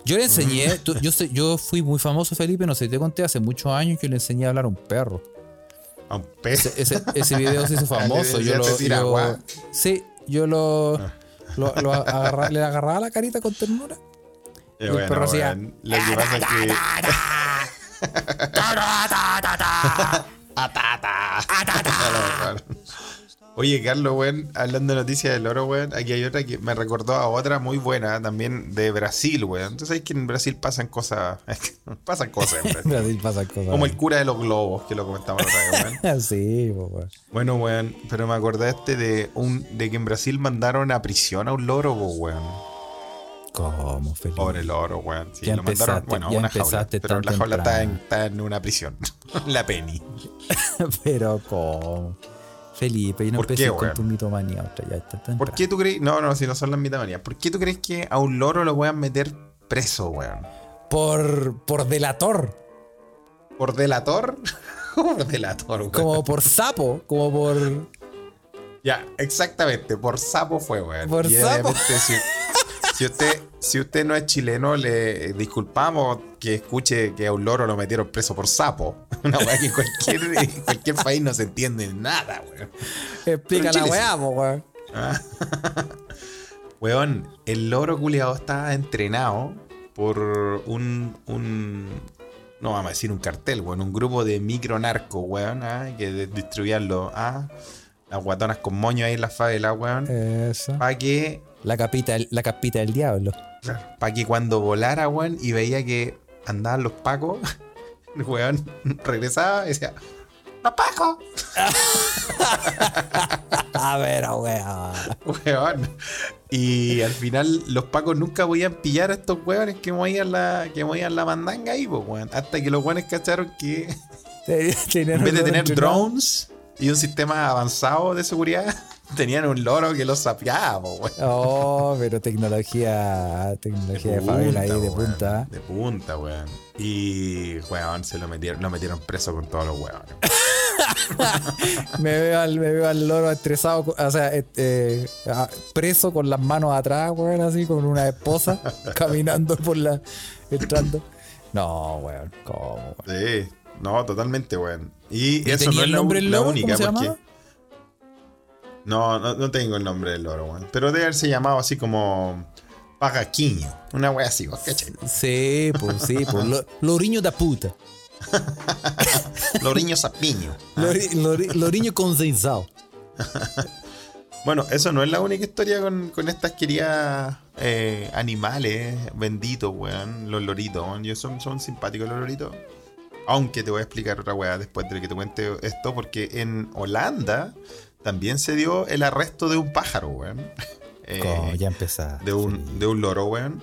Yo le enseñé, Mm. tú- yo, sé- yo fui muy famoso, Felipe, no sé, te conté hace muchos años que le enseñé a hablar a un perro. A un pez. Ese, video se hizo *laughs* famoso. Yo lo, yo- sí, yo lo, lo- lo agarra- le agarraba la carita con ternura. El perro hacía, weón, Lo que pasa es que. Oye, Carlos, weón, hablando de noticias del oro, weón, aquí hay otra que me recordó a otra muy buena también de Brasil, weón. Entonces sabes que en Brasil pasan cosas, *laughs* pasan cosas en *laughs* Brasil. Brasil pasan cosas. Como el cura de los globos, que lo comentamos otra vez, weón. *laughs* Sí, weón. Bueno, weón, pero me acordaste de un de que en Brasil mandaron a prisión a un loro, weón. ¿Cómo, Felipe? Pobre loro, weón. Sí, Ya lo mandaron, empezaste, bueno, a ya una jaula. Pero tan la jaula está en, temprano. está en una prisión. *laughs* la Penny. *laughs* Pero, ¿cómo? Felipe, y no ¿Por qué, empecé con weón? tu mitomanía otra, ya está ¿Por temprano. qué tú crees? No, no, si no son las mitamanías. ¿Por qué tú crees que a un loro lo puedan meter preso, weón? Por, por delator, ¿Por delator? *laughs* ¿Cómo por delator, weón? como por sapo, como por... Ya, exactamente, por sapo fue, weón. Por Y sapo. Si, usted, si usted no es chileno, le disculpamos que escuche que a un loro lo metieron preso por sapo. *laughs* Una weá que en cualquier, *laughs* en cualquier país no se entiende nada, weón. Explica la weá, weón. Weón, el loro culiado estaba entrenado por un, un no vamos a decir un cartel, weón, un grupo de micro narcos, weón, ah, que distribuían los, ah, las guatonas con moño ahí en la favela, weón, Eso. para que, La capita, la capita del diablo. para que cuando volara, weón, y veía que andaban los pacos, *laughs* el weón regresaba y decía, ¡Los pacos! *laughs* A ver, weón. Weón. Y al final los pacos nunca podían pillar a estos weones que movían la, que movían la mandanga ahí, pues, weón. Hasta que los weones cacharon que *laughs* en vez de tener drones y un sistema avanzado de seguridad, tenían un loro que los sapeaba, weón. Oh, pero tecnología, tecnología de, favela ahí de weón. punta. De punta, weón. Y, weón, se lo metieron, lo metieron preso con todos los weones. *laughs* Me veo al, me veo al loro estresado, o sea, este, ah, preso con las manos atrás, weón, así, con una esposa, *laughs* caminando por la. entrando. No, weón, ¿cómo, weón? Sí, no, totalmente, weón. Y ¿Y eso no es el la, la única, ¿Cómo se porque. No, no, no tengo el nombre del loro, weón. Pero debe haberse llamado así como. Pagaquiño. Una wea así, ¿vos cachai? Sí, pues, sí, pues, lo- loriño da puta. *laughs* Loriño Sapiño. Lori- lori- loriño consensado. *laughs* Bueno, eso no es la única historia con, con estas queridas eh, animales benditos, weón. Los loritos, weón. Yo son, son simpáticos los loritos. Aunque te voy a explicar otra weá después de que te cuente esto, porque en Holanda también se dio el arresto de un pájaro, weón. *laughs* Eh, Como ya empezaba. de un, de un loro, weón.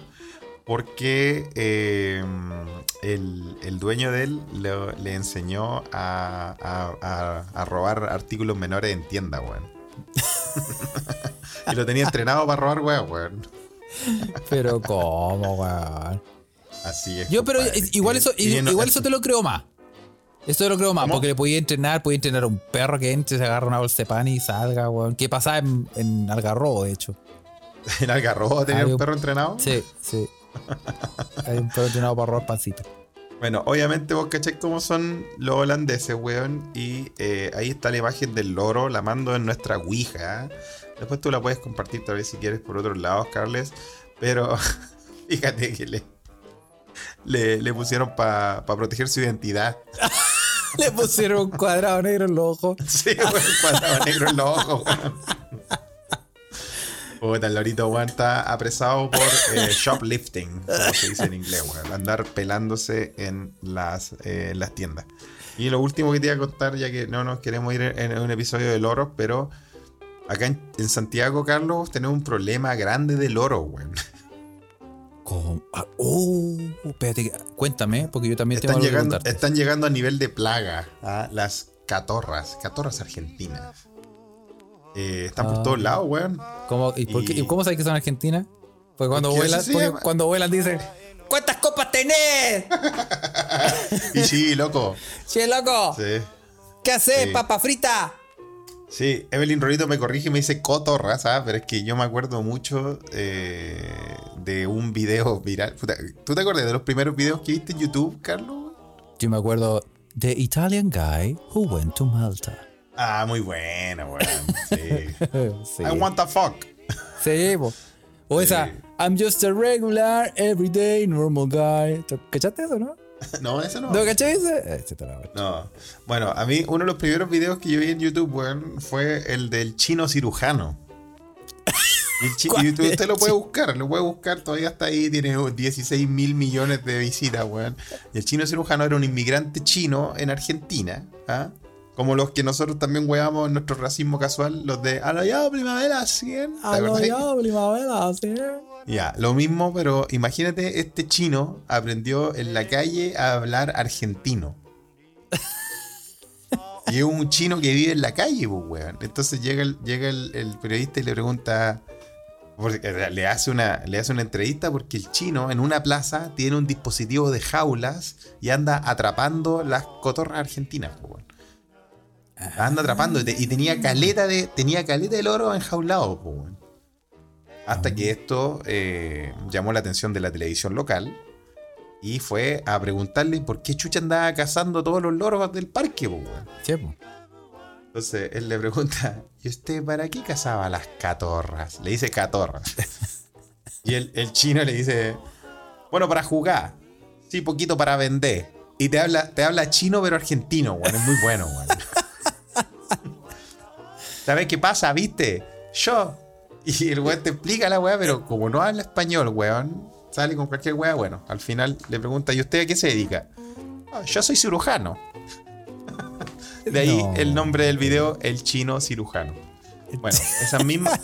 Porque eh, el, el dueño de él le, le enseñó a, a- a- a robar artículos menores en tienda, weón. *laughs* y lo tenía entrenado para robar, weón, weón. Pero cómo, weón. Así es. Yo, pero igual eso, y no- igual eso te lo creo más. Eso lo creo más, ¿Cómo? porque le podía entrenar, podía entrenar a un perro que entre, se agarra una bolsa de pan y salga, weón. ¿Qué pasaba en, en Algarrobo, de hecho? *laughs* ¿En Algarrobo tenía un un- perro entrenado? Sí, sí. *laughs* Hay un perro entrenado para robar pancito. Bueno, obviamente vos cacháis cómo son los holandeses, weón. Y eh, ahí está la imagen del loro, la mando en nuestra Ouija. Después tú la puedes compartir tal vez si quieres por otros lados, Carles. Pero *laughs* fíjate que le, le, le pusieron para proteger su identidad. Le pusieron un cuadrado negro en los ojos. *laughs* Sí, weón, cuadrado negro en los ojos, weón. Puta, el lorito, weón, está apresado por eh, shoplifting, como se dice en inglés, weón. Andar pelándose en las, eh, las tiendas. Y lo último que te iba a contar, ya que no nos queremos ir en un episodio de loros, pero acá en, en Santiago, Carlos, tenemos un problema grande de loros, weón. ¿Cómo? Ah, oh, espérate, cuéntame, porque yo también Están tengo algo llegando, están llegando a nivel de plaga a las catorras, catorras argentinas. Eh, están por Ah. todos lados, weón. ¿Cómo, y por qué- y- cómo sabes que son argentinas? Porque cuando vuelan, cuando vuelan dicen ¿Cuántas copas tenés? *laughs* Y sí, loco. *laughs* che, loco, Sí. ¿qué haces, Sí. papa frita? Sí, Evelyn Rolito me corrige y me dice cotorra, ¿sabes? Pero es que yo me acuerdo mucho eh, de un video viral. Puta, ¿Tú te acuerdas de los primeros videos que viste en YouTube, Carlos? Yo me acuerdo The Italian Guy Who Went to Malta. Ah, muy buena, weón. Sí. *laughs* sí. I want the fuck. Sí, po. O esa, I'm just a regular, everyday, normal guy. ¿Tú ¿Cachaste eso, no? No, eso no. ¿No caché ese? Ese está la buena. No. Bueno, a mí uno de los primeros videos que yo vi en YouTube, weón, fue el del chino cirujano. Y, el chi- *laughs* ¿Cuál y usted, lo puede buscar, lo puede buscar, todavía está ahí, tiene 16 mil millones de visitas, weón. Y el chino cirujano era un inmigrante chino en Argentina, ¿ah? Como los que nosotros también weamos en nuestro racismo casual, los de Arroyado Primavera 100. ¿te acordás? primavera, sí. Ya, lo mismo, pero imagínate, este chino aprendió en la calle a hablar argentino. *laughs* Y es un chino que vive en la calle, pues, weón. Entonces llega el, llega el, el periodista y le pregunta. porque le, hace una, le hace una entrevista porque el chino en una plaza tiene un dispositivo de jaulas y anda atrapando las cotorras argentinas, pues, weón. Anda atrapando y, te- y tenía caleta de. Tenía caleta de loro enjaulado, pues, weón. Hasta que esto eh, llamó la atención de la televisión local y fue a preguntarle por qué Chucha andaba cazando todos los loros del parque, po, weón. Sí, po. Entonces él le pregunta, ¿y usted para qué cazaba las catorras? Le dice catorras. *laughs* y el, el chino le dice, Bueno, para jugar. Sí, poquito para vender. Y te habla, te habla chino pero argentino, weón. Es muy bueno, weón. *laughs* ¿Sabes qué pasa, viste? Yo. *laughs* Y el weón te explica la weá, pero como no habla español, weón, sale con cualquier weá, bueno, al final le pregunta, ¿y usted a qué se dedica? "Ah, yo soy cirujano. *laughs* De ahí No. el nombre del video, El Chino Cirujano. Bueno, esas mismas,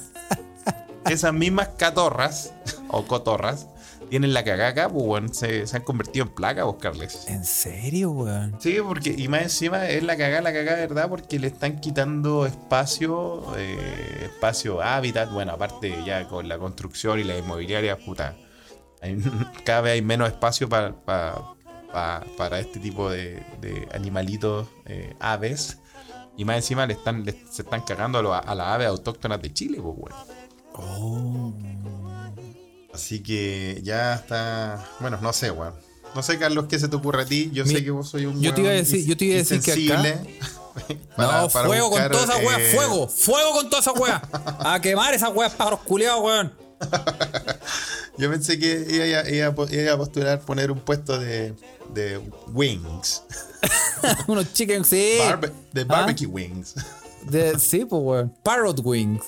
esas mismas catorras, o cotorras, tienen la cagaca, pues bueno, se, se han convertido en placa, vos, Carles. ¿En serio, weón? Sí, porque, y más encima es la cagada, la cagada, ¿verdad? Porque le están quitando espacio, eh, espacio hábitat, bueno, aparte ya con la construcción y la inmobiliaria, puta, hay- *laughs* cada vez hay menos espacio para, para, para, para este tipo de, de animalitos, eh, aves, y más encima le están, le- se están cagando a, lo- a las aves autóctonas de Chile, pues, bueno. Oh. Así que ya está, bueno, no sé, weón. No sé, Carlos, ¿qué se te ocurre a ti? Yo Mi- sé que vos soy un yo te iba a decir- yo te iba a decir que acá- *laughs* para- no, para fuego buscar, con toda esa wea, eh, fuego, fuego con toda esa wea. A quemar esas weas pájaros culiados, weón. *laughs* Yo pensé que iba, iba a postular poner un puesto de, de wings. *laughs* Unos chicken, sí. Barbe- de ¿Ah? barbecue wings. De- sí, pues, weón. Parrot wings.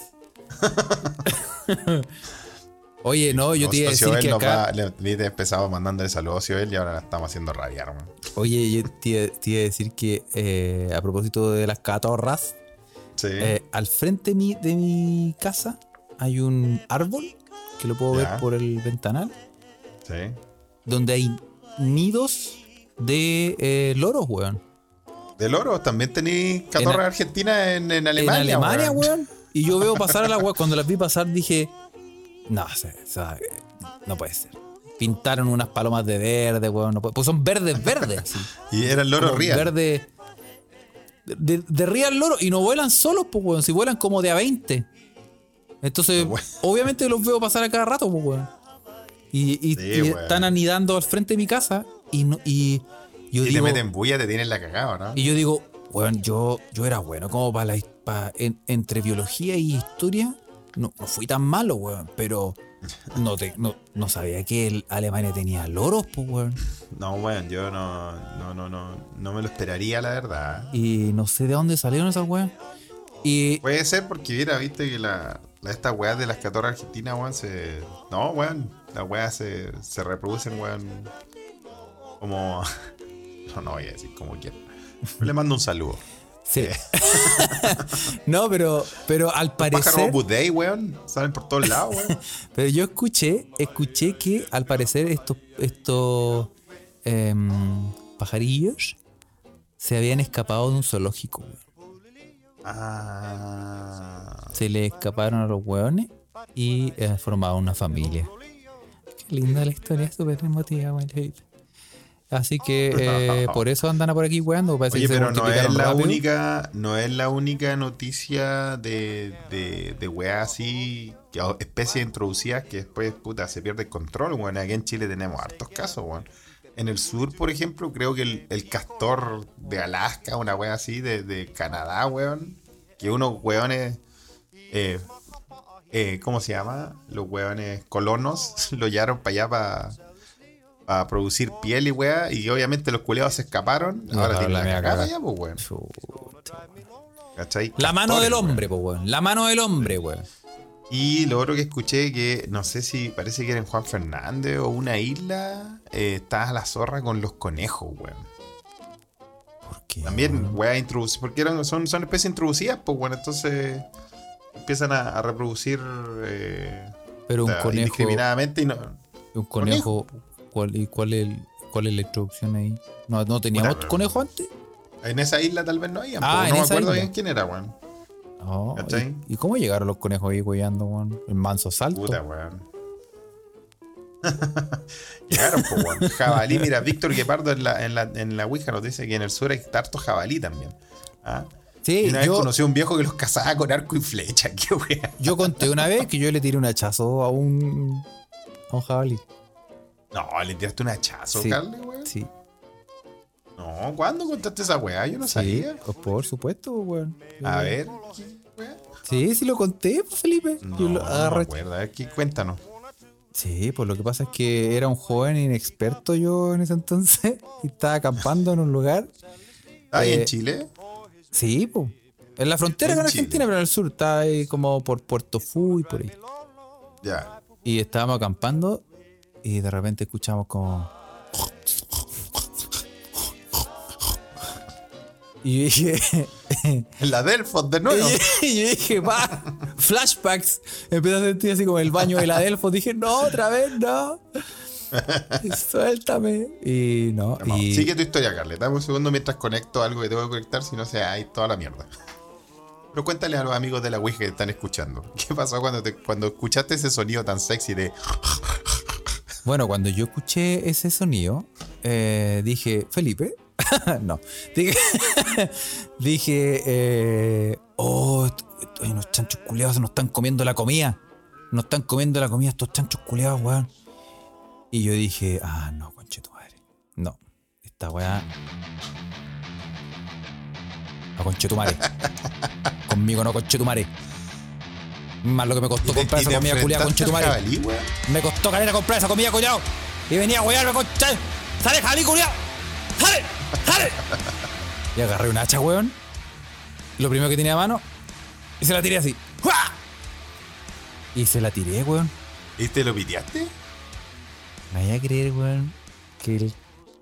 Oye, no, yo te iba a decir que acá. le, empezaba mandándole saludos a y ahora la estamos haciendo rabiar, man. Oye, yo te, iba- a decir que eh, a propósito de las catorras, Sí. eh, al frente de mi, de mi casa hay un árbol que lo puedo ver por el ventanal, sí. donde hay nidos de eh, loros, weón. De loro, también tenéis catorra En- argentina en, en Alemania. en Alemania, weón. Y yo veo pasar a la weón. Cuando las vi pasar dije, no, se- no puede ser. Pintaron unas palomas de verde, weón. No puede- pues son verdes, verdes. *laughs* Y era el loro Como real. Verde. De, de real loro. Y no vuelan solos, pues, weón. Si vuelan como de a 20. Entonces, *laughs* obviamente los veo pasar a cada rato, pues, weón. Y, y- Sí, y weón. están anidando al frente de mi casa. Y, no, y yo Y te digo. meten bulla, te tienen la cagada, ¿no? Y yo digo, weón, yo, yo era bueno como para la en- entre biología y historia. No, no fui tan malo, weón, pero no, te, no, no sabía que el Alemania tenía loros, pues, weón. No, weón, yo no, no, no, no, no me lo esperaría, la verdad. Y no sé de dónde salieron esas weón. Y Puede ser porque, mira, viste que la, la- estas weas de las catorras argentinas, weón, se. No, weón. Las weas se, se reproducen, weón. Como. *laughs* No, no voy a decir como quiera. Le mando un saludo. Sí. *laughs* no, pero, pero al parecer. Dei, weón. Salen por todos lados, weón. *laughs* Pero yo escuché, escuché que al parecer estos, estos em, pajarillos se habían escapado de un zoológico, weón. Ah. se le escaparon a los hueones y eh, formaron una familia. Qué linda la historia, súper emotiva, weón. Así que eh, por eso andan por aquí weando. Oye, pero no es la rápido. única, no es la única noticia de, de, de weas así, especies introducidas que después, puta, se pierde el control, weón. Aquí en Chile tenemos hartos casos, weón. En el sur, por ejemplo, creo que el, el castor de Alaska, una wea así, de, de Canadá, weón, que unos weones, eh, eh, ¿cómo se llama? Los weones colonos *laughs* lo llevaron para allá para para producir piel y weá, y obviamente los culeados se escaparon. Ahora tienen la cagada ya, pues, weón. La mano del weón. hombre, pues weón. La mano del hombre, weón. Y lo otro que escuché que, no sé si parece que era en Juan Fernández o una isla, eh, estaba la zorra con los conejos, weón. ¿Por qué? También, weá, introducidas, porque eran, son, son especies introducidas, pues, bueno, entonces empiezan a, a reproducir eh, Pero un o sea, conejo. indiscriminadamente y no, Un conejo. ¿Cuál, ¿Y cuál es, el- cuál es la introducción ahí? ¿No, no teníamos Puta, conejo antes? en esa isla tal vez no había, Ah, no me acuerdo isla. bien quién era, weón. ¿Cachai? ¿y, y cómo llegaron los conejos ahí weyando, weón? El manso salto. Puta, weón. *laughs* Llegaron, pues, weón. *laughs* Jabalí, mira, Víctor Guepardo en la, en, la, en la Ouija nos dice que en el sur hay harto jabalí también. ¿Ah? Sí, y una vez yo, conocí a un viejo que los cazaba con arco y flecha. *laughs* Qué wea. yo conté una vez que yo le tiré un hachazo a un, a un jabalí. No, le tiraste un hachazo, Sí. Carly, weón. Sí, No, ¿cuándo contaste esa weá? Yo no sí, sabía. pues, por supuesto, weón. A ver. Sí, sí lo conté, pues, Felipe. No, yo lo no acuerdo. A ver, ¿qué? cuéntanos. Sí, pues lo que pasa es que era un joven inexperto yo en ese entonces *laughs* y estaba acampando en un lugar. ¿Ahí Eh, en Chile? Sí, pues. En la frontera En con Chile. Argentina, pero en el sur, estaba ahí como por Puerto Fu y por ahí. Ya. Y estábamos acampando y de repente escuchamos como. Y yo dije. La Delfos de nuevo. y yo dije, va, flashbacks. Empecé a sentir así como el baño de la Delfos. Dije, no, otra vez, no. Suéltame. Y no. Vamos, Y, Sigue tu historia, Carlet. Dame un segundo mientras conecto algo que tengo que conectar, si no se ahí toda la mierda. Pero cuéntale a los amigos de la Ouija que están escuchando. ¿Qué pasó cuando, te- cuando escuchaste ese sonido tan sexy de... Bueno, cuando yo escuché ese sonido, eh, dije, Felipe. *laughs* no. Dije, *laughs* dije eh, oh, unos chanchos culeados nos están comiendo la comida. Nos están comiendo la comida estos chanchos culeados, weón. Y yo dije, ah, no, conche tu madre. No, esta weá. A conche tu madre. *laughs* Conmigo no conche tu madre. Más lo que me costó comprar ¿Y esa comida madre. jabalí, weón? Me costó calera comprar esa comida, culiao. Y venía a huearme, concha. ¡Sale, jalí, culiao! ¡Sale! ¡Sale! Y agarré un hacha, weón. Lo primero que tenía a mano. Y se la tiré así. ¡Jua! Y se la tiré, weón. ¿Y te lo piteaste? Me vaya a creer, weón, que el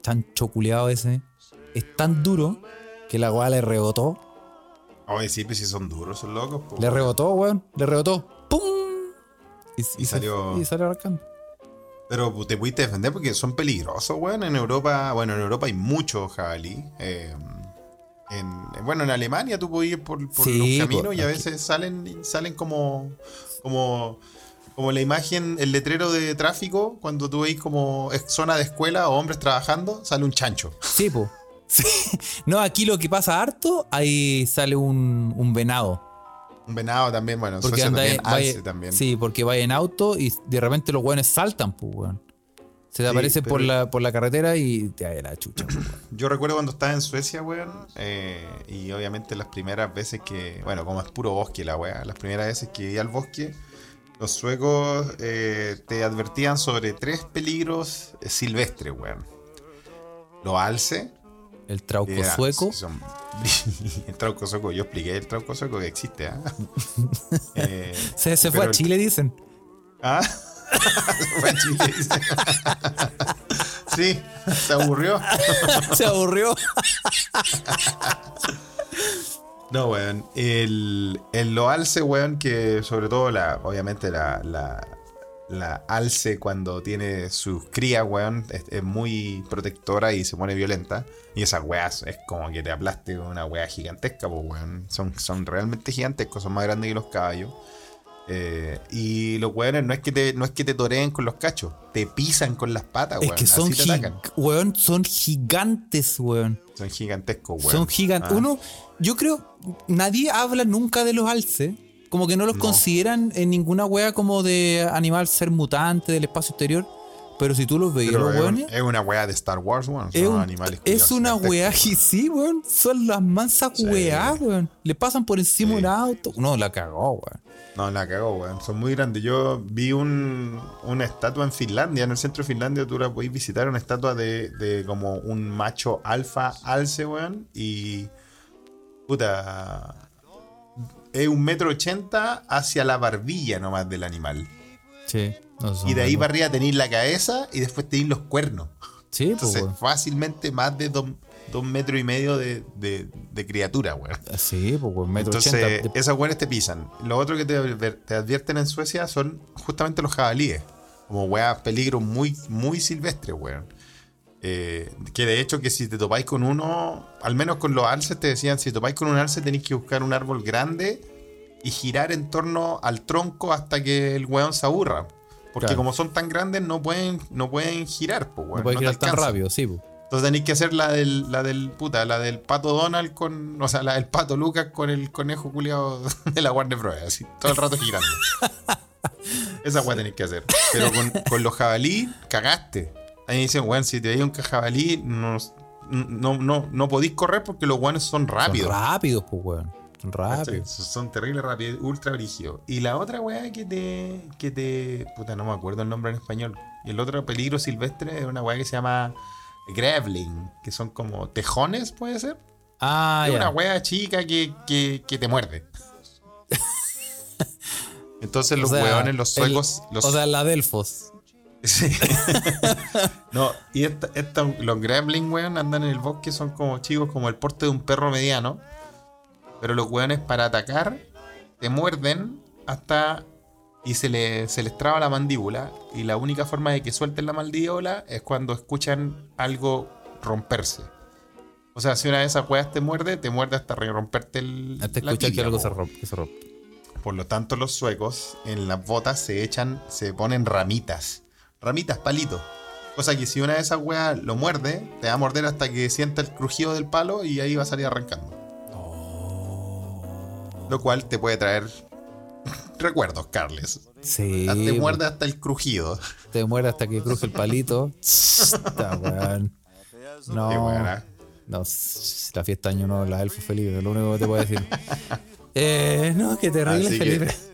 chancho culiao ese es tan duro que la weá le rebotó. Oye, sí, pues si son duros, son locos. po. Le rebotó, weón. Le rebotó. ¡Pum! Y, Y se- salió- Y salió arrancando. Pero pues, te pudiste defender porque son peligrosos, weón. En Europa, bueno, en Europa hay muchos jabalí. eh, en, bueno, en Alemania tú puedes ir por, por Sí, los caminos po, y a aquí- veces salen, salen como, como, como la imagen, el letrero de tráfico, cuando tú veis como zona de escuela o hombres trabajando, sale un chancho. Sí, po. Sí. No, aquí lo que pasa harto, ahí sale un, un venado. Un venado también, bueno, en Porque Suecia anda también, alce también. Sí, porque va en auto y de repente los weones saltan, pues, weón. Se te Sí, aparece por, la, por la carretera y te da la chucha. weón. Yo recuerdo cuando estaba en Suecia, weón, eh, y obviamente las primeras veces que, bueno, como es puro bosque la weá, las primeras veces que iba al bosque, los suecos eh, te advertían sobre tres peligros eh, silvestres, weón. Los alce. El trauco sueco. son- *laughs* el trauco sueco, yo expliqué el trauco sueco que existe, ¿ah? *laughs* Eh, Se, se fue a el- Chile, dicen. ¿Ah? *laughs* Se fue a Chile, dice. sí, se aburrió. se aburrió. No, weón. El, el lo alce, weón, que sobre todo la, obviamente la, la, la alce cuando tiene sus crías, weón, es, es muy protectora y se pone violenta. Y esas weas es como que te aplaste una wea gigantesca, pues, weón. Son, son realmente gigantescos, son más grandes que los caballos. Eh, y los weones no es que te, no es que te toreen con los cachos, te pisan con las patas, Es weón. que son, así te atacan. gig- weón, son gigantes, weón. Son gigantescos, weón. Son gigantes. Ah. Uno, yo creo, nadie habla nunca de los alces. Como que no los No. consideran en ninguna wea como de animal ser mutante del espacio exterior. Pero si tú los veías, los es, un- weones, es una wea de Star Wars, weón. Son es, un- animales es una weón. y sí, weón. Son las mansas Sí. weá, weón. Le pasan por encima Sí. un auto. No, la cagó, weón. No, la cagó, weón. Son muy grandes. Yo vi un, una estatua en Finlandia, en el centro de Finlandia, tú la podéis visitar, una estatua de, de como un macho alfa alce, weón. Y. Puta. Es un metro ochenta hacia la barbilla nomás del animal. Sí. no son Y de ahí para arriba tenéis la cabeza y después tenéis los cuernos. Sí, pues, Entonces, fácilmente más de dos, dos metros y medio de, de, de criatura, weón. Sí, pues, weón. Metro Entonces, esas weones te pisan. Lo otro que te, te advierten en Suecia son justamente los jabalíes. Como weas peligro muy, muy silvestres, weón. Eh, que de hecho que si te topáis con uno, al menos con los alces te decían, si topáis con un alce tenéis que buscar un árbol grande y girar en torno al tronco hasta que el weón se aburra. Porque Claro. como son tan grandes no pueden, no pueden girar, pues, no puede no te girar tan rápido, sí. Entonces tenéis que hacer la del, la del puta, la del pato Donald con. O sea, la del pato Lucas con el conejo culiado *laughs* de la Warner Bros. Así, todo el rato girando. *laughs* Esa weá tenéis que hacer. Pero con, con los jabalí, cagaste. Ahí dicen, weón, si te veis un jabalí, no, no, no, no podéis correr porque los weones son Son rápidos. rápidos, pues, weón. Rápido. ¿cachai? Son terribles rápidos, ultra brígidos. Y la otra weá que te, que te. Puta, no me acuerdo el nombre en español. Y el otro peligro silvestre es una weá que se llama Graveling, que son como tejones, puede ser. Ah, es una wea chica que, que, que te muerde. *laughs* Entonces O los sea, hueones, los el- suecos, los O sea, la Delfos. Sí. *laughs* no, y esta, esta- los gremlins, weón, andan en el bosque, son como chicos, como el porte de un perro mediano. Pero los weones para atacar te muerden hasta y se, le, se les traba la mandíbula. Y la única forma de que suelten la mandíbula es cuando escuchan algo romperse. O sea, si una de esas weas te muerde, te muerde hasta romperte el. Hasta escuchar que algo po. se rompe. que se rompe. Por lo tanto, los suecos en las botas se echan, se ponen ramitas. Ramitas, palitos. Cosa que si una de esas weas lo muerde, te va a morder hasta que sienta el crujido del palo y ahí va a salir arrancando. Lo cual te puede traer *laughs* recuerdos, Carles. Sí. te pues, muerde hasta el crujido. Te muerde hasta que cruje el palito. Está *laughs* weón. No. Qué buena. No, la fiesta año nuevo, la elfo Felipe, es lo único que te puedo decir. eh, no, qué terrible, Felipe. que,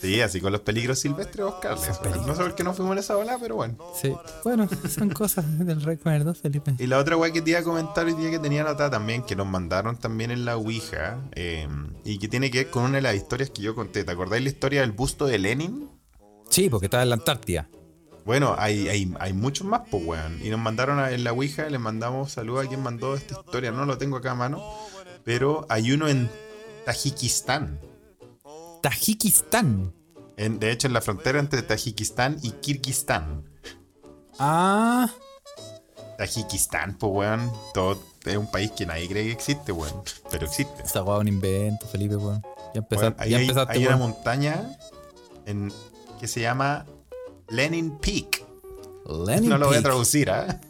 sí, así con los peligros silvestres, vos, Carles. No sé por qué no fuimos en esa ola, pero bueno. Sí, bueno, son cosas del recuerdo, Felipe. Y la otra weá que te iba a comentar hoy día que tenía anotada también, que nos mandaron también en la Ouija, eh, y que tiene que ver con una de las historias que yo conté. ¿Te acordáis la historia del busto de Lenin? Sí, porque estaba en la Antártida. Bueno, hay, hay, hay muchos más, pues, weón. Y nos mandaron a- en la Ouija, les mandamos saludos a quien mandó esta historia. No lo tengo acá a mano, pero hay uno en Tajikistán. Tajikistán. En- de hecho, en la frontera entre Tajikistán y Kirguistán. Ah, Tajikistán, pues, weón. Todo es un país que nadie cree que existe, weón. Pero existe. esa es un invento, Felipe, weón. Ya Bueno, empezaste, ahí ya hay, empezaste, hay una weón. montaña en, que se llama Lenin Peak. Lenin no lo voy a traducir, ¿ah?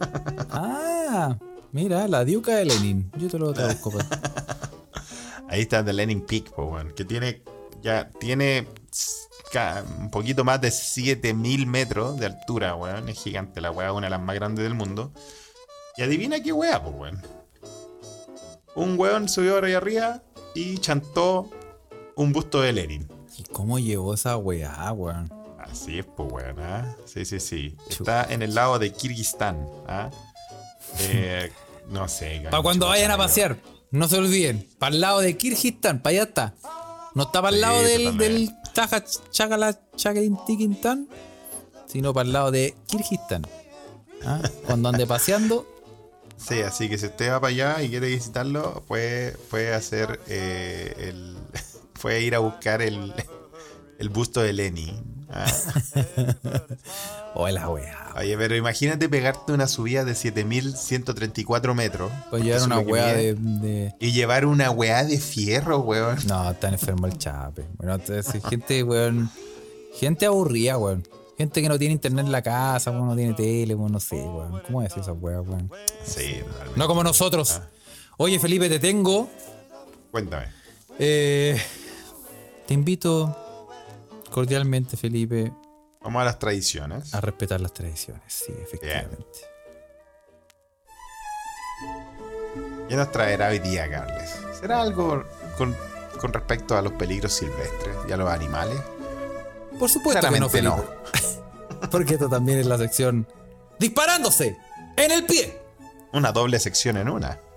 Ah, mira, la diuca de Lenin. Yo te lo traduzco. pues. *laughs* Ahí está The Lenin Peak, po, weón, que tiene ya tiene un poquito más de 7000 metros de altura, weón. Es gigante la weá, una de las más grandes del mundo. Y adivina qué weá, pues, weón. Un weón subió ahí arriba y chantó un busto de Lenin. ¿Y cómo llegó esa weá, weón? Así es, pues, weón, ¿ah? Sí, sí, sí. Está en el lado de Kirguistán, ¿ah? Eh, no sé. *laughs* Para cuando vayan a pasear, no se olviden. Para el lado de Kirguistán, para allá está. No está para el lado del, del Chaja, Chagala, sino para el lado de Kirguistán. ¿Ah? Cuando ande *laughs* paseando, Sí, así que si usted va para allá y quiere visitarlo, puede, puede hacer eh, el. *laughs* Puede ir a buscar el, el busto de Lenin. ¿Ah? o la weá. Oye, pero imagínate pegarte una subida de 7134 metros. Puede llevar una es weá de, de- Y llevar una weá de fierro, weón. No, está enfermo el chape. Bueno, entonces, gente, weón. Gente aburrida, weón. Gente que no tiene internet en la casa, weón, no tiene tele, weón, no sé, weón. ¿Cómo decir esa weá, weón? Sí, totalmente. No como nosotros. Oye, Felipe, te tengo. Cuéntame. Eh, te invito cordialmente, Felipe, Vamos a las tradiciones. a respetar las tradiciones. Sí, efectivamente. ¿Qué nos traerá hoy día, Carles? ¿Será algo con, con respecto a los peligros silvestres y a los animales? Por supuesto que no. *laughs* Porque esto también es la sección disparándose en el pie. Una doble sección en una. *laughs*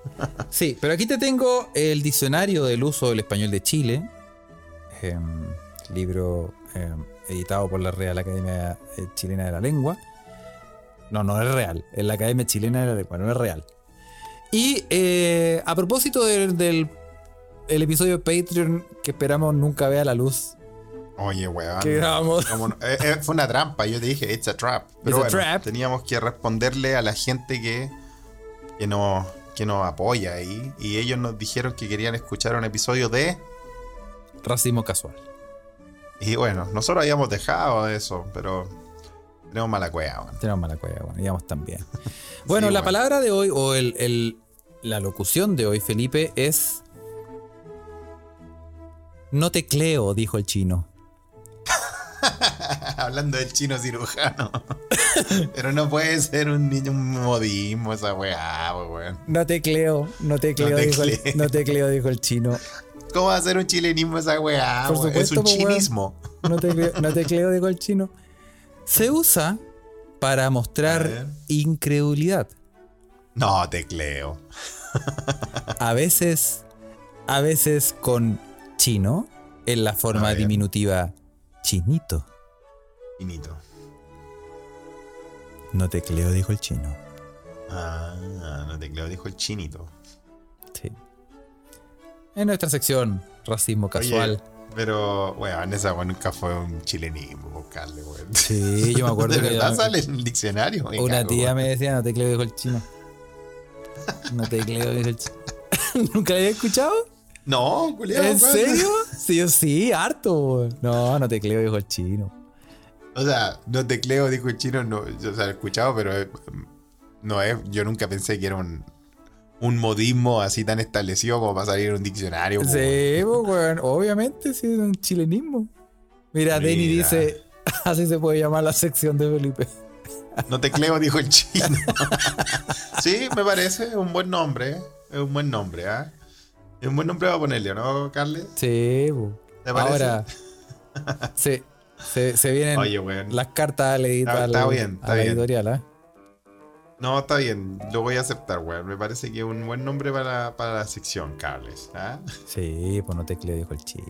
Sí, pero aquí te tengo el diccionario del uso del español de Chile, em, libro em, editado por la Real Academia eh, Chilena de la Lengua. No, no es real, es la Academia Chilena de la Lengua, no es real. Y eh, a propósito del, del- el episodio de Patreon que esperamos nunca vea la luz, Oye, weón. que grabamos. No- eh, eh, fue una trampa, yo te dije, it's a trap. Pero It's a bueno, trap. teníamos que responderle a la gente que, que, nos, que nos apoya ahí. Y ellos nos dijeron que querían escuchar un episodio de. Racismo casual. Y bueno, nosotros habíamos dejado eso, pero tenemos mala cueva, weón. Tenemos mala cueva, bueno, digamos también. *laughs* Bueno, Sí, la bueno. palabra de hoy, o el, el- la locución de hoy, Felipe, es. No te creo, dijo el chino. *laughs* Hablando del chino cirujano. *laughs* pero no puede ser un niño un modismo esa weá, weón. No te creo, no te dijo, el, no te creo, dijo el chino. ¿Cómo va a ser un chilenismo esa weá? Por es un chinismo. No te, creo, no te creo, chino. Se usa para mostrar incredulidad. No, tecleo. A veces, a veces con chino en la forma diminutiva chinito. Finito. No te creo, dijo el chino. Ah, no tecleo, dijo el chinito. En nuestra sección, racismo casual. Oye, pero, weón, esa weón nunca fue un chilenismo, buscarle, weón. Sí, yo me acuerdo *laughs* ¿De que verdad sale en el diccionario? Me una cago, tía weón. me decía, no te creo, dijo el chino. *laughs* No te creo, dijo el chino. *laughs* ¿Nunca la había escuchado? No, culiao, ¿En weón. serio? Sí, yo sí, harto. weón. No, no te creo, dijo el chino. O sea, no tecleo, dijo el chino, no, yo, o sea, lo he escuchado, pero eh, no es, yo nunca pensé que era un, un modismo así tan establecido como para salir en un diccionario. Sí, weón, obviamente, sí, es un chilenismo. Mira, Denny Mira. dice, *laughs* así se puede llamar la sección de Felipe. No tecleo, dijo el chino. sí, me parece, es un buen nombre, ¿eh? es un buen nombre, ¿ah? Es un buen nombre para ponerle, ¿no, Carles? Sí. ¿Te parece? Ahora, se, se, se vienen Oye, las cartas editar, Ah, está bien, está a la bien. editorial, ¿ah? No, está bien, lo voy a aceptar, weón. Me parece que es un buen nombre para, para la sección, Carles. ¿ah? Sí, pues no te creo, dijo el chino.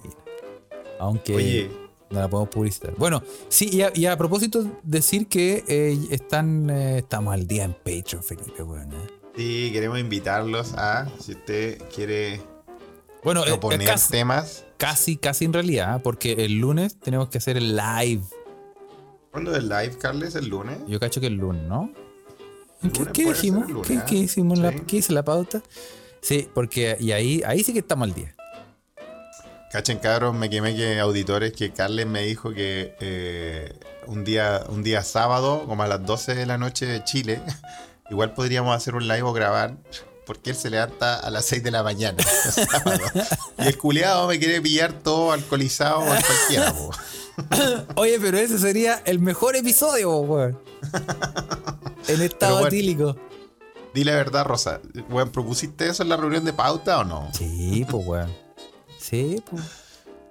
Aunque Oye. no la podemos publicitar. Bueno, sí, y a, y a propósito, decir que eh, están, eh, estamos al día en Patreon, Felipe, weón. ¿eh? Sí, queremos invitarlos a, si usted quiere Bueno, eh, proponer casi, temas. casi, casi en realidad, ¿eh? porque el lunes tenemos que hacer el live. ¿Cuándo es el live, Carles? ¿El lunes? Yo cacho que el lunes, ¿no? ¿Qué, qué dijimos? lunes, ¿Qué, qué hicimos? La. ¿Qué hice la pauta? Sí, porque y ahí, ahí sí que estamos al día. Cachen, cabros, me quemé que auditores que Carles me dijo que eh, un, día, un día sábado, como a las 12 de la noche de Chile, *laughs* igual podríamos hacer un live o grabar, porque él se levanta a las 6 de la mañana. *laughs* y el culiado me quiere pillar todo alcoholizado o cualquiera, po. *coughs* Oye, pero ese sería el mejor episodio, weón. *laughs* En estado bueno. atílico. Dile la verdad, Rosa. Weón, ¿propusiste eso en la reunión de pauta o no? Sí, pues, weón. Sí, pues.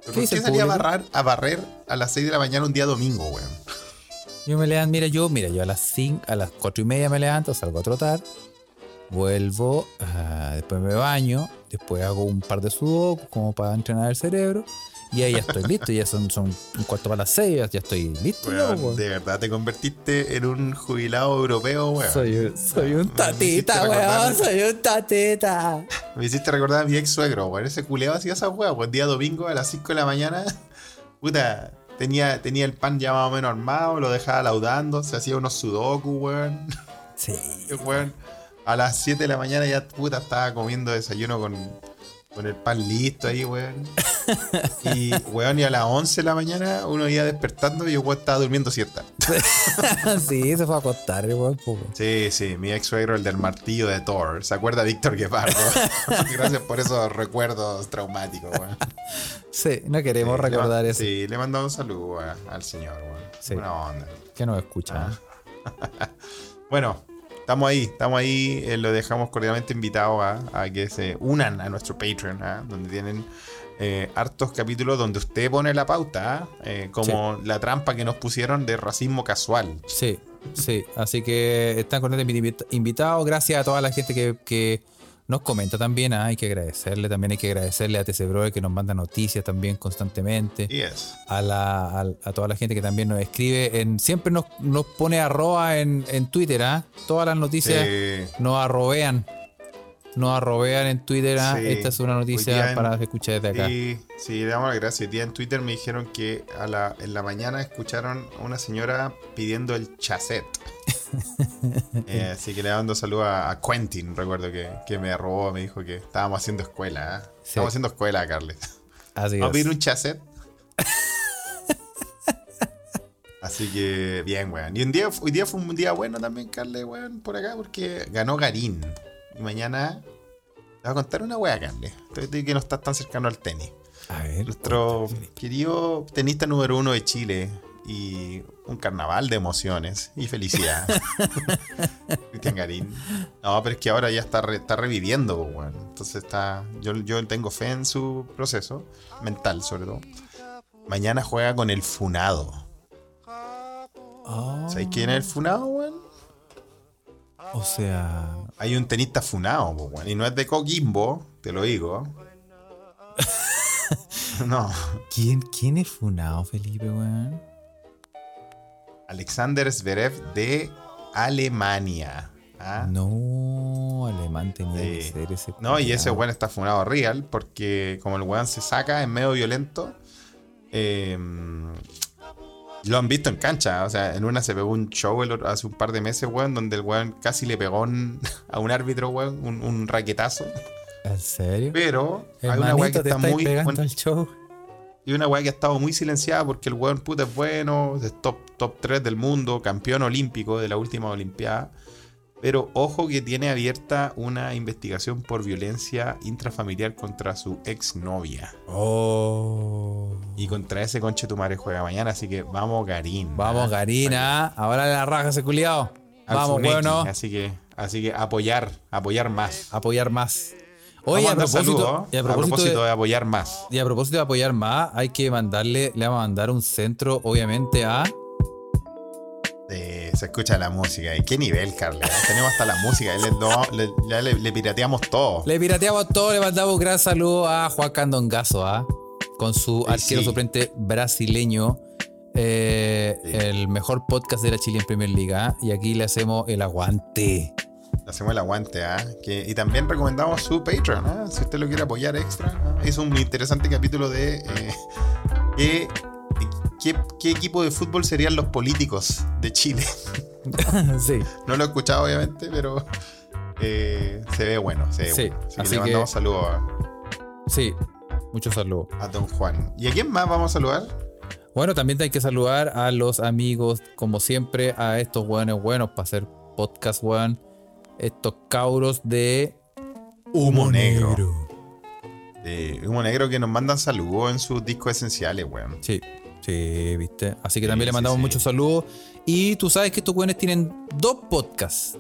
¿Por ¿Qué salía a, barrar, a barrer a las 6 de la mañana un día domingo, weón? Yo me levanto, mira, yo, mira, yo a las 5, a las 4 y media me levanto, salgo a trotar, vuelvo, ah, después me baño, después hago un par de sudokus como para entrenar el cerebro, y ahí ya estoy listo, ya son, son un cuarto para las 6, ya, estoy listo. ya, weón. de verdad te convertiste en un jubilado europeo, weón. Soy, soy un tatita, weón, soy un tatita. Me hiciste recordar a mi ex suegro, weón. Ese culeado hacía esa weón. Día domingo a las 5 de la mañana. *laughs* Puta, tenía, tenía el pan ya más o menos armado, lo dejaba laudando, se hacía unos sudoku, weón. Sí. *laughs* Weón, a las 7 de la mañana ya, puta, estaba comiendo desayuno con, con el pan listo ahí, weón. Y, weón, y a las 11 de la mañana uno iba despertando y el weón estaba durmiendo siesta. *laughs* sí, se fue a acostar, weón. Sí, sí, mi ex suegro, el del martillo de Thor. ¿Se acuerda Víctor Guepardo? *laughs* Gracias por esos recuerdos traumáticos, weón. Sí, no queremos Sí, recordar eso. Sí, le mandamos un saludo al señor, weón. Sí. Buena onda. Que nos escucha. Ah. *laughs* Bueno, estamos ahí, estamos ahí. eh, lo dejamos cordialmente invitado a, a que se unan a nuestro Patreon, ¿ah? donde tienen eh, hartos capítulos donde usted pone la pauta, ¿ah? Eh, como la trampa que nos pusieron de racismo casual. Sí, sí. Así que están con este invit- invitados. Gracias a toda la gente que, que nos comenta también. ah, hay que agradecerle. También hay que agradecerle a TC Brother que nos manda noticias también constantemente. Yes. A, la, a, a toda la gente que también nos escribe. En, siempre nos, nos pone arroba en, en Twitter. ah. Todas las noticias nos arrobean. Nos arrobean en Twitter. ah. Sí. Esta es una noticia en- para escuchar desde acá. Y sí, le damos las gracias. Hoy día en Twitter me dijeron que a la, en la mañana escucharon a una señora pidiendo el chasset. *laughs* Eh, así que le dando saludos a, a Quentin, recuerdo que, que me robó, me dijo que estábamos haciendo escuela. ¿eh? Sí. Haciendo escuela, Carles. Así Vamos a pedir un chasset. *laughs* Así que, bien, weón. Y un día, hoy día fue un día bueno también, Carles, weón, por acá, porque ganó Garín. Y mañana te voy a contar una weá. Estoy que no estás tan cercano al tenis. A ver. Nuestro querido tenista número uno de Chile y un carnaval de emociones y felicidad. *laughs* Cristian Garín. No, pero es que ahora ya está, re- está reviviendo, pues, weón. Entonces está. Yo, yo tengo fe en su proceso, mental sobre todo. Mañana juega con el Funado. Oh, ¿Sabéis quién es el Funado, weón? o sea, Hay un tenista Funado, weón. Y no es de Coquimbo, te lo digo. *laughs* no. ¿quién, quién es Funao, Felipe, weón? Alexander Zverev de Alemania. ¿ah? No, alemán tenía que ser ese. No, y ese weón está funado real porque como el weón se saca, es medio violento. eh, lo han visto en cancha. O sea, en una se pegó un show el otro- hace un par de meses, weón, donde el weón casi le pegó un- *laughs* a un árbitro, weón, un, un raquetazo. ¿En serio? Pero hay una weá que está muy. bueno, show. y una weá que ha estado muy silenciada porque el weón puta es bueno, es top, top 3 del mundo, campeón olímpico de la última Olimpiada. Pero ojo que tiene abierta una investigación por violencia intrafamiliar contra su exnovia. Oh. Y contra ese conche tu madre juega mañana, así que vamos Garín. Vamos, ¿ah? Garina. Ahora la raja ese culiao. Vamos, Funeki, bueno. Así que, así que apoyar, apoyar más. Apoyar más. Oye, Vamos a propósito, saludos, y a a propósito, propósito de, de apoyar más. y a propósito de apoyar más, hay que mandarle, le vamos a mandar un centro, obviamente, a. Eh, se escucha la música. ¿Y qué nivel, Carla? *laughs* Tenemos hasta la música. Le, no, le- ya le- le pirateamos todo. Le pirateamos todo, le mandamos un gran saludo a Juan Candongazo, ¿ah? con su Sí, arquero sí. suplente brasileño. eh, Sí. El mejor podcast de la Chile en Premier League. ¿ah? Y aquí le hacemos el aguante. Le hacemos el aguante, ¿ah? Que- y también recomendamos su Patreon, ¿ah? Si usted lo quiere apoyar extra. Hizo un interesante capítulo de eh, qué, equipo de fútbol serían los políticos de Chile. *laughs* sí. No lo he escuchado, obviamente, pero eh, se ve bueno. Se ve Sí, bueno. Así que le que- mandamos saludos a, Sí. Muchos saludos. a Don Juan. ¿Y a quién más vamos a saludar? Bueno, también hay que saludar a los amigos, como siempre, a estos buenos buenos para hacer podcast, weón. Estos cabros de Humo Negro. Eh, Humo Negro que nos mandan saludos en sus discos esenciales, weón. Sí, sí, viste. Así que Sí, también le mandamos sí. muchos saludos. Y tú sabes que estos weones tienen dos podcasts.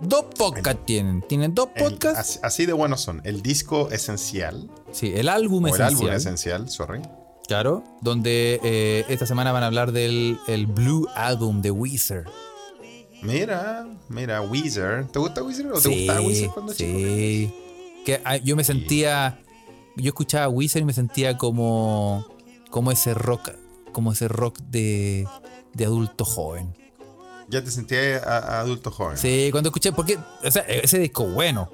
Dos podcasts tienen. Tienen dos podcasts. así, así de buenos son. El disco esencial. sí, el álbum O el esencial. álbum esencial, sorry. Claro, donde eh, esta semana van a hablar del el Blue Album de Weezer. Mira, mira, Weezer. ¿Te gusta Weezer o te gustaba Weezer cuando chico? sí. Que ah, yo me sentía. Yo escuchaba Weezer y me sentía como. Como ese rock. Como ese rock de. de adulto joven. Ya te sentías a- a adulto joven. Sí, cuando escuché. Porque. O sea, ese disco bueno.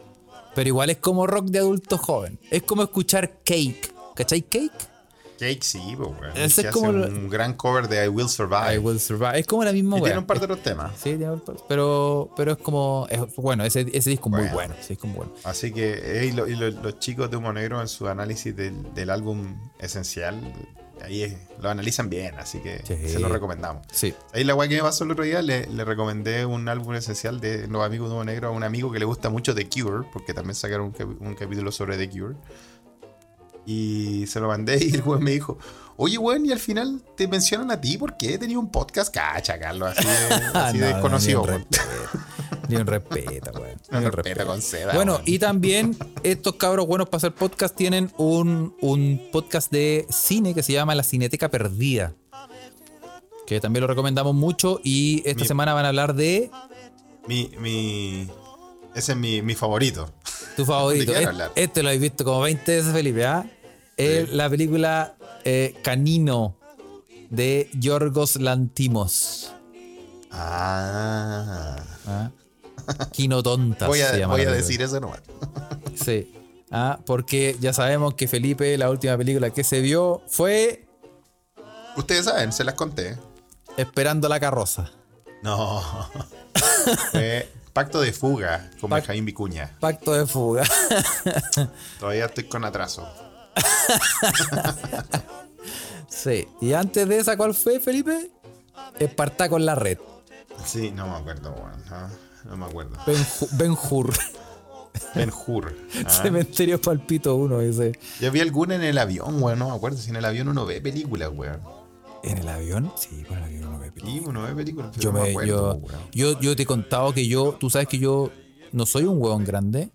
Pero igual es como rock de adulto joven. Es como escuchar Cake. ¿Cachai Cake? Jake sí, pues. Ese es como hace lo- un gran cover de I Will Survive. I Will Survive. Es como la misma y tiene un par de otros temas. Sí, tiene un par- pero, pero es como. es- bueno, ese, ese disco es muy Bueno. Ese disco muy bueno. Así que eh, y lo- y lo- los chicos de Humo Negro en su análisis del, del álbum esencial, ahí es- lo analizan bien, así que Sí. se lo recomendamos. Sí. Ahí la guay que me pasó el otro día, le, le recomendé un álbum esencial de los amigos de Humo Negro a un amigo que le gusta mucho The Cure, porque también sacaron un capítulo sobre The Cure. Y se lo mandé *laughs* y el weón me dijo, oye weón, y al final te mencionan a ti, ¿por qué? Tenía un podcast, cacha, Carlos, así de, *laughs* así No, no, desconocido. Ni un respeto, ni un respeto, weón. No Ni un respeta con seda, Bueno, weón. y también estos cabros buenos para hacer podcast tienen un, un podcast de cine que se llama La Cineteca Perdida. Que también lo recomendamos mucho. Y esta Mi- semana van a hablar de Mi, mi, ese es mi, mi favorito. tu favorito. ¿De qué van a Este, hablar? este lo habéis visto como 20 veces, Felipe. ¿ah? Es la película eh, Canino de Yorgos Lantimos. Ah. ¿ah? Quinotontas. Voy se a, llama voy la a película. decir eso nomás. Sí. Ah, porque ya sabemos que Felipe, la última película que se vio fue Ustedes saben, se las conté. Esperando la carroza. No. *laughs* Fue Pacto de fuga con Pac- Benjamín Vicuña. Pacto de fuga. Todavía estoy con atraso. Sí. Y antes de esa, ¿cuál fue, Felipe? Espartaco en la red. Sí, no me acuerdo, weón. No me acuerdo. Ben Hur. Ben Hur. *laughs* ah. Cementerio Palpito 1, ese. Yo vi alguna en el avión, weón. No me acuerdo si en el avión uno ve películas, weón. ¿En el avión? Sí, con el avión uno ve películas. Y uno ve películas. Yo, no me, acuerdo, yo, weón. yo, yo te he contado que yo, tú sabes que yo no soy un huevón grande.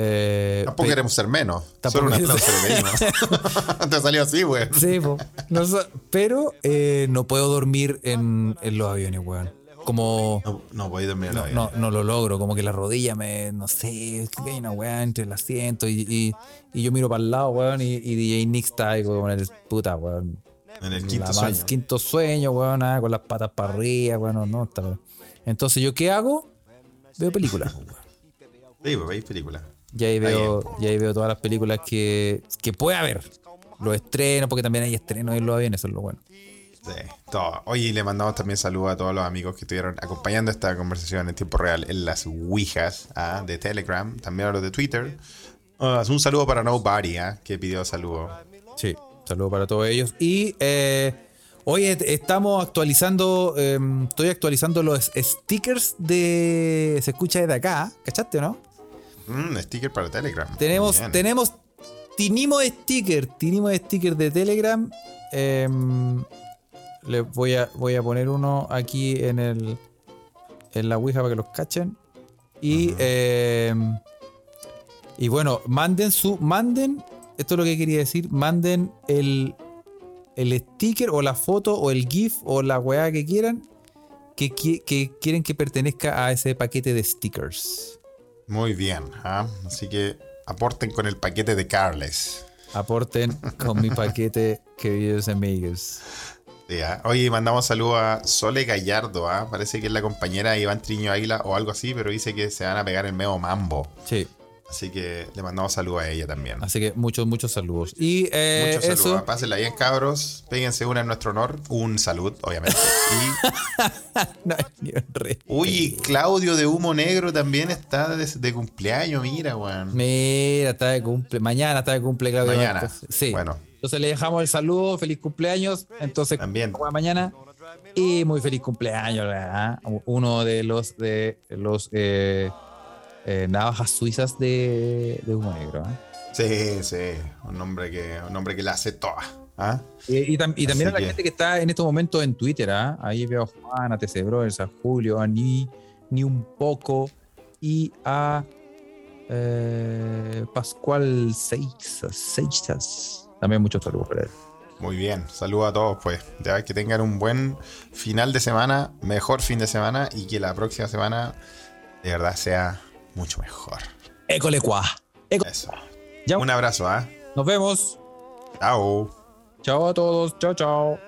Eh, Tampoco queremos ser menos. Tampoco Solo un queremos aplauso pedimos. *laughs* Te salió así, güey. Sí, po. No pero eh, no puedo dormir en, en los aviones, weón. Como No, no voy a dormir en el no, avión. no, no lo logro, como que la rodilla me, no sé, es que hay una weá entre el asiento y, y, y yo miro para el lado, weón, y, y DJ Nick está ahí con el puta, weón. En el quinto la sueño. más- quinto sueño, weón, ah, con las patas para arriba, weón, no, no, está. Entonces, ¿yo qué hago? Veo películas, weón. Sí, pues veis películas. Y ahí veo, y ahí veo todas las películas que, que puede haber. Los estrenos, porque también hay estrenos en los aviones, eso es lo bueno. Sí, todo. Oye, y le mandamos también saludos a todos los amigos que estuvieron acompañando esta conversación en tiempo real en las Ouijas ah, de Telegram, también a los de Twitter. Ah, un saludo para Nobody, ah, que pidió saludo. Sí, saludos para todos ellos. Y eh, hoy est- estamos actualizando, eh, estoy actualizando los stickers de Se escucha desde acá, ¿cachaste o no? Mm, sticker para Telegram. Tenemos, Bien. tenemos, tinimos sticker, tinimos sticker de Telegram. Eh, les voy a, voy a poner uno aquí en el en la Ouija para que los cachen. Y, eh, y bueno, manden su, manden, esto es lo que quería decir, manden el, el sticker o la foto o el GIF o la weá que quieran que, que quieren que pertenezca a ese paquete de stickers. Muy bien. ah, Así que aporten con el paquete de Carles. Aporten con mi *laughs* paquete, queridos amigos. Sí, ah. Oye, mandamos saludos a Sole Gallardo. ah, Parece que es la compañera de Iván Triño Águila o algo así, pero dice que se van a pegar el medio mambo. Sí, Así que le mandamos saludos a ella también. así que muchos, muchos saludos. Y eh, Muchos saludos. eso, Pásenla bien, cabros. Péguense una en nuestro honor. Un salud, obviamente. Y, *laughs* uy, Claudio de Humo Negro también está de, de cumpleaños. Mira, weón. Mira, está de cumple, mañana está de cumple Claudio Mañana. Sí. Bueno. Entonces le dejamos el saludo, feliz cumpleaños. Entonces, También. mañana. Y muy feliz cumpleaños, ¿verdad? Uno de los de los eh, eh, navajas suizas de, de humo negro. ¿eh? Sí, sí. Un hombre que, un hombre que la hace toda. ¿ah? Y, y tam- y también Así a la que- gente que está en estos momentos en Twitter, ¿ah? ahí veo a Juan, a TC Brothers, a Julio, a Ni, Ni un poco y a eh, Pascual Seixas, Seixas. También muchos saludos para él. Muy bien. Saludos a todos, pues. Ya que tengan un buen final de semana, mejor fin de semana y que la próxima semana de verdad sea mucho mejor. École cuá. Eso. Ya. Un abrazo, ¿ah? Nos vemos. Chao. Chao a todos. Chao, chao.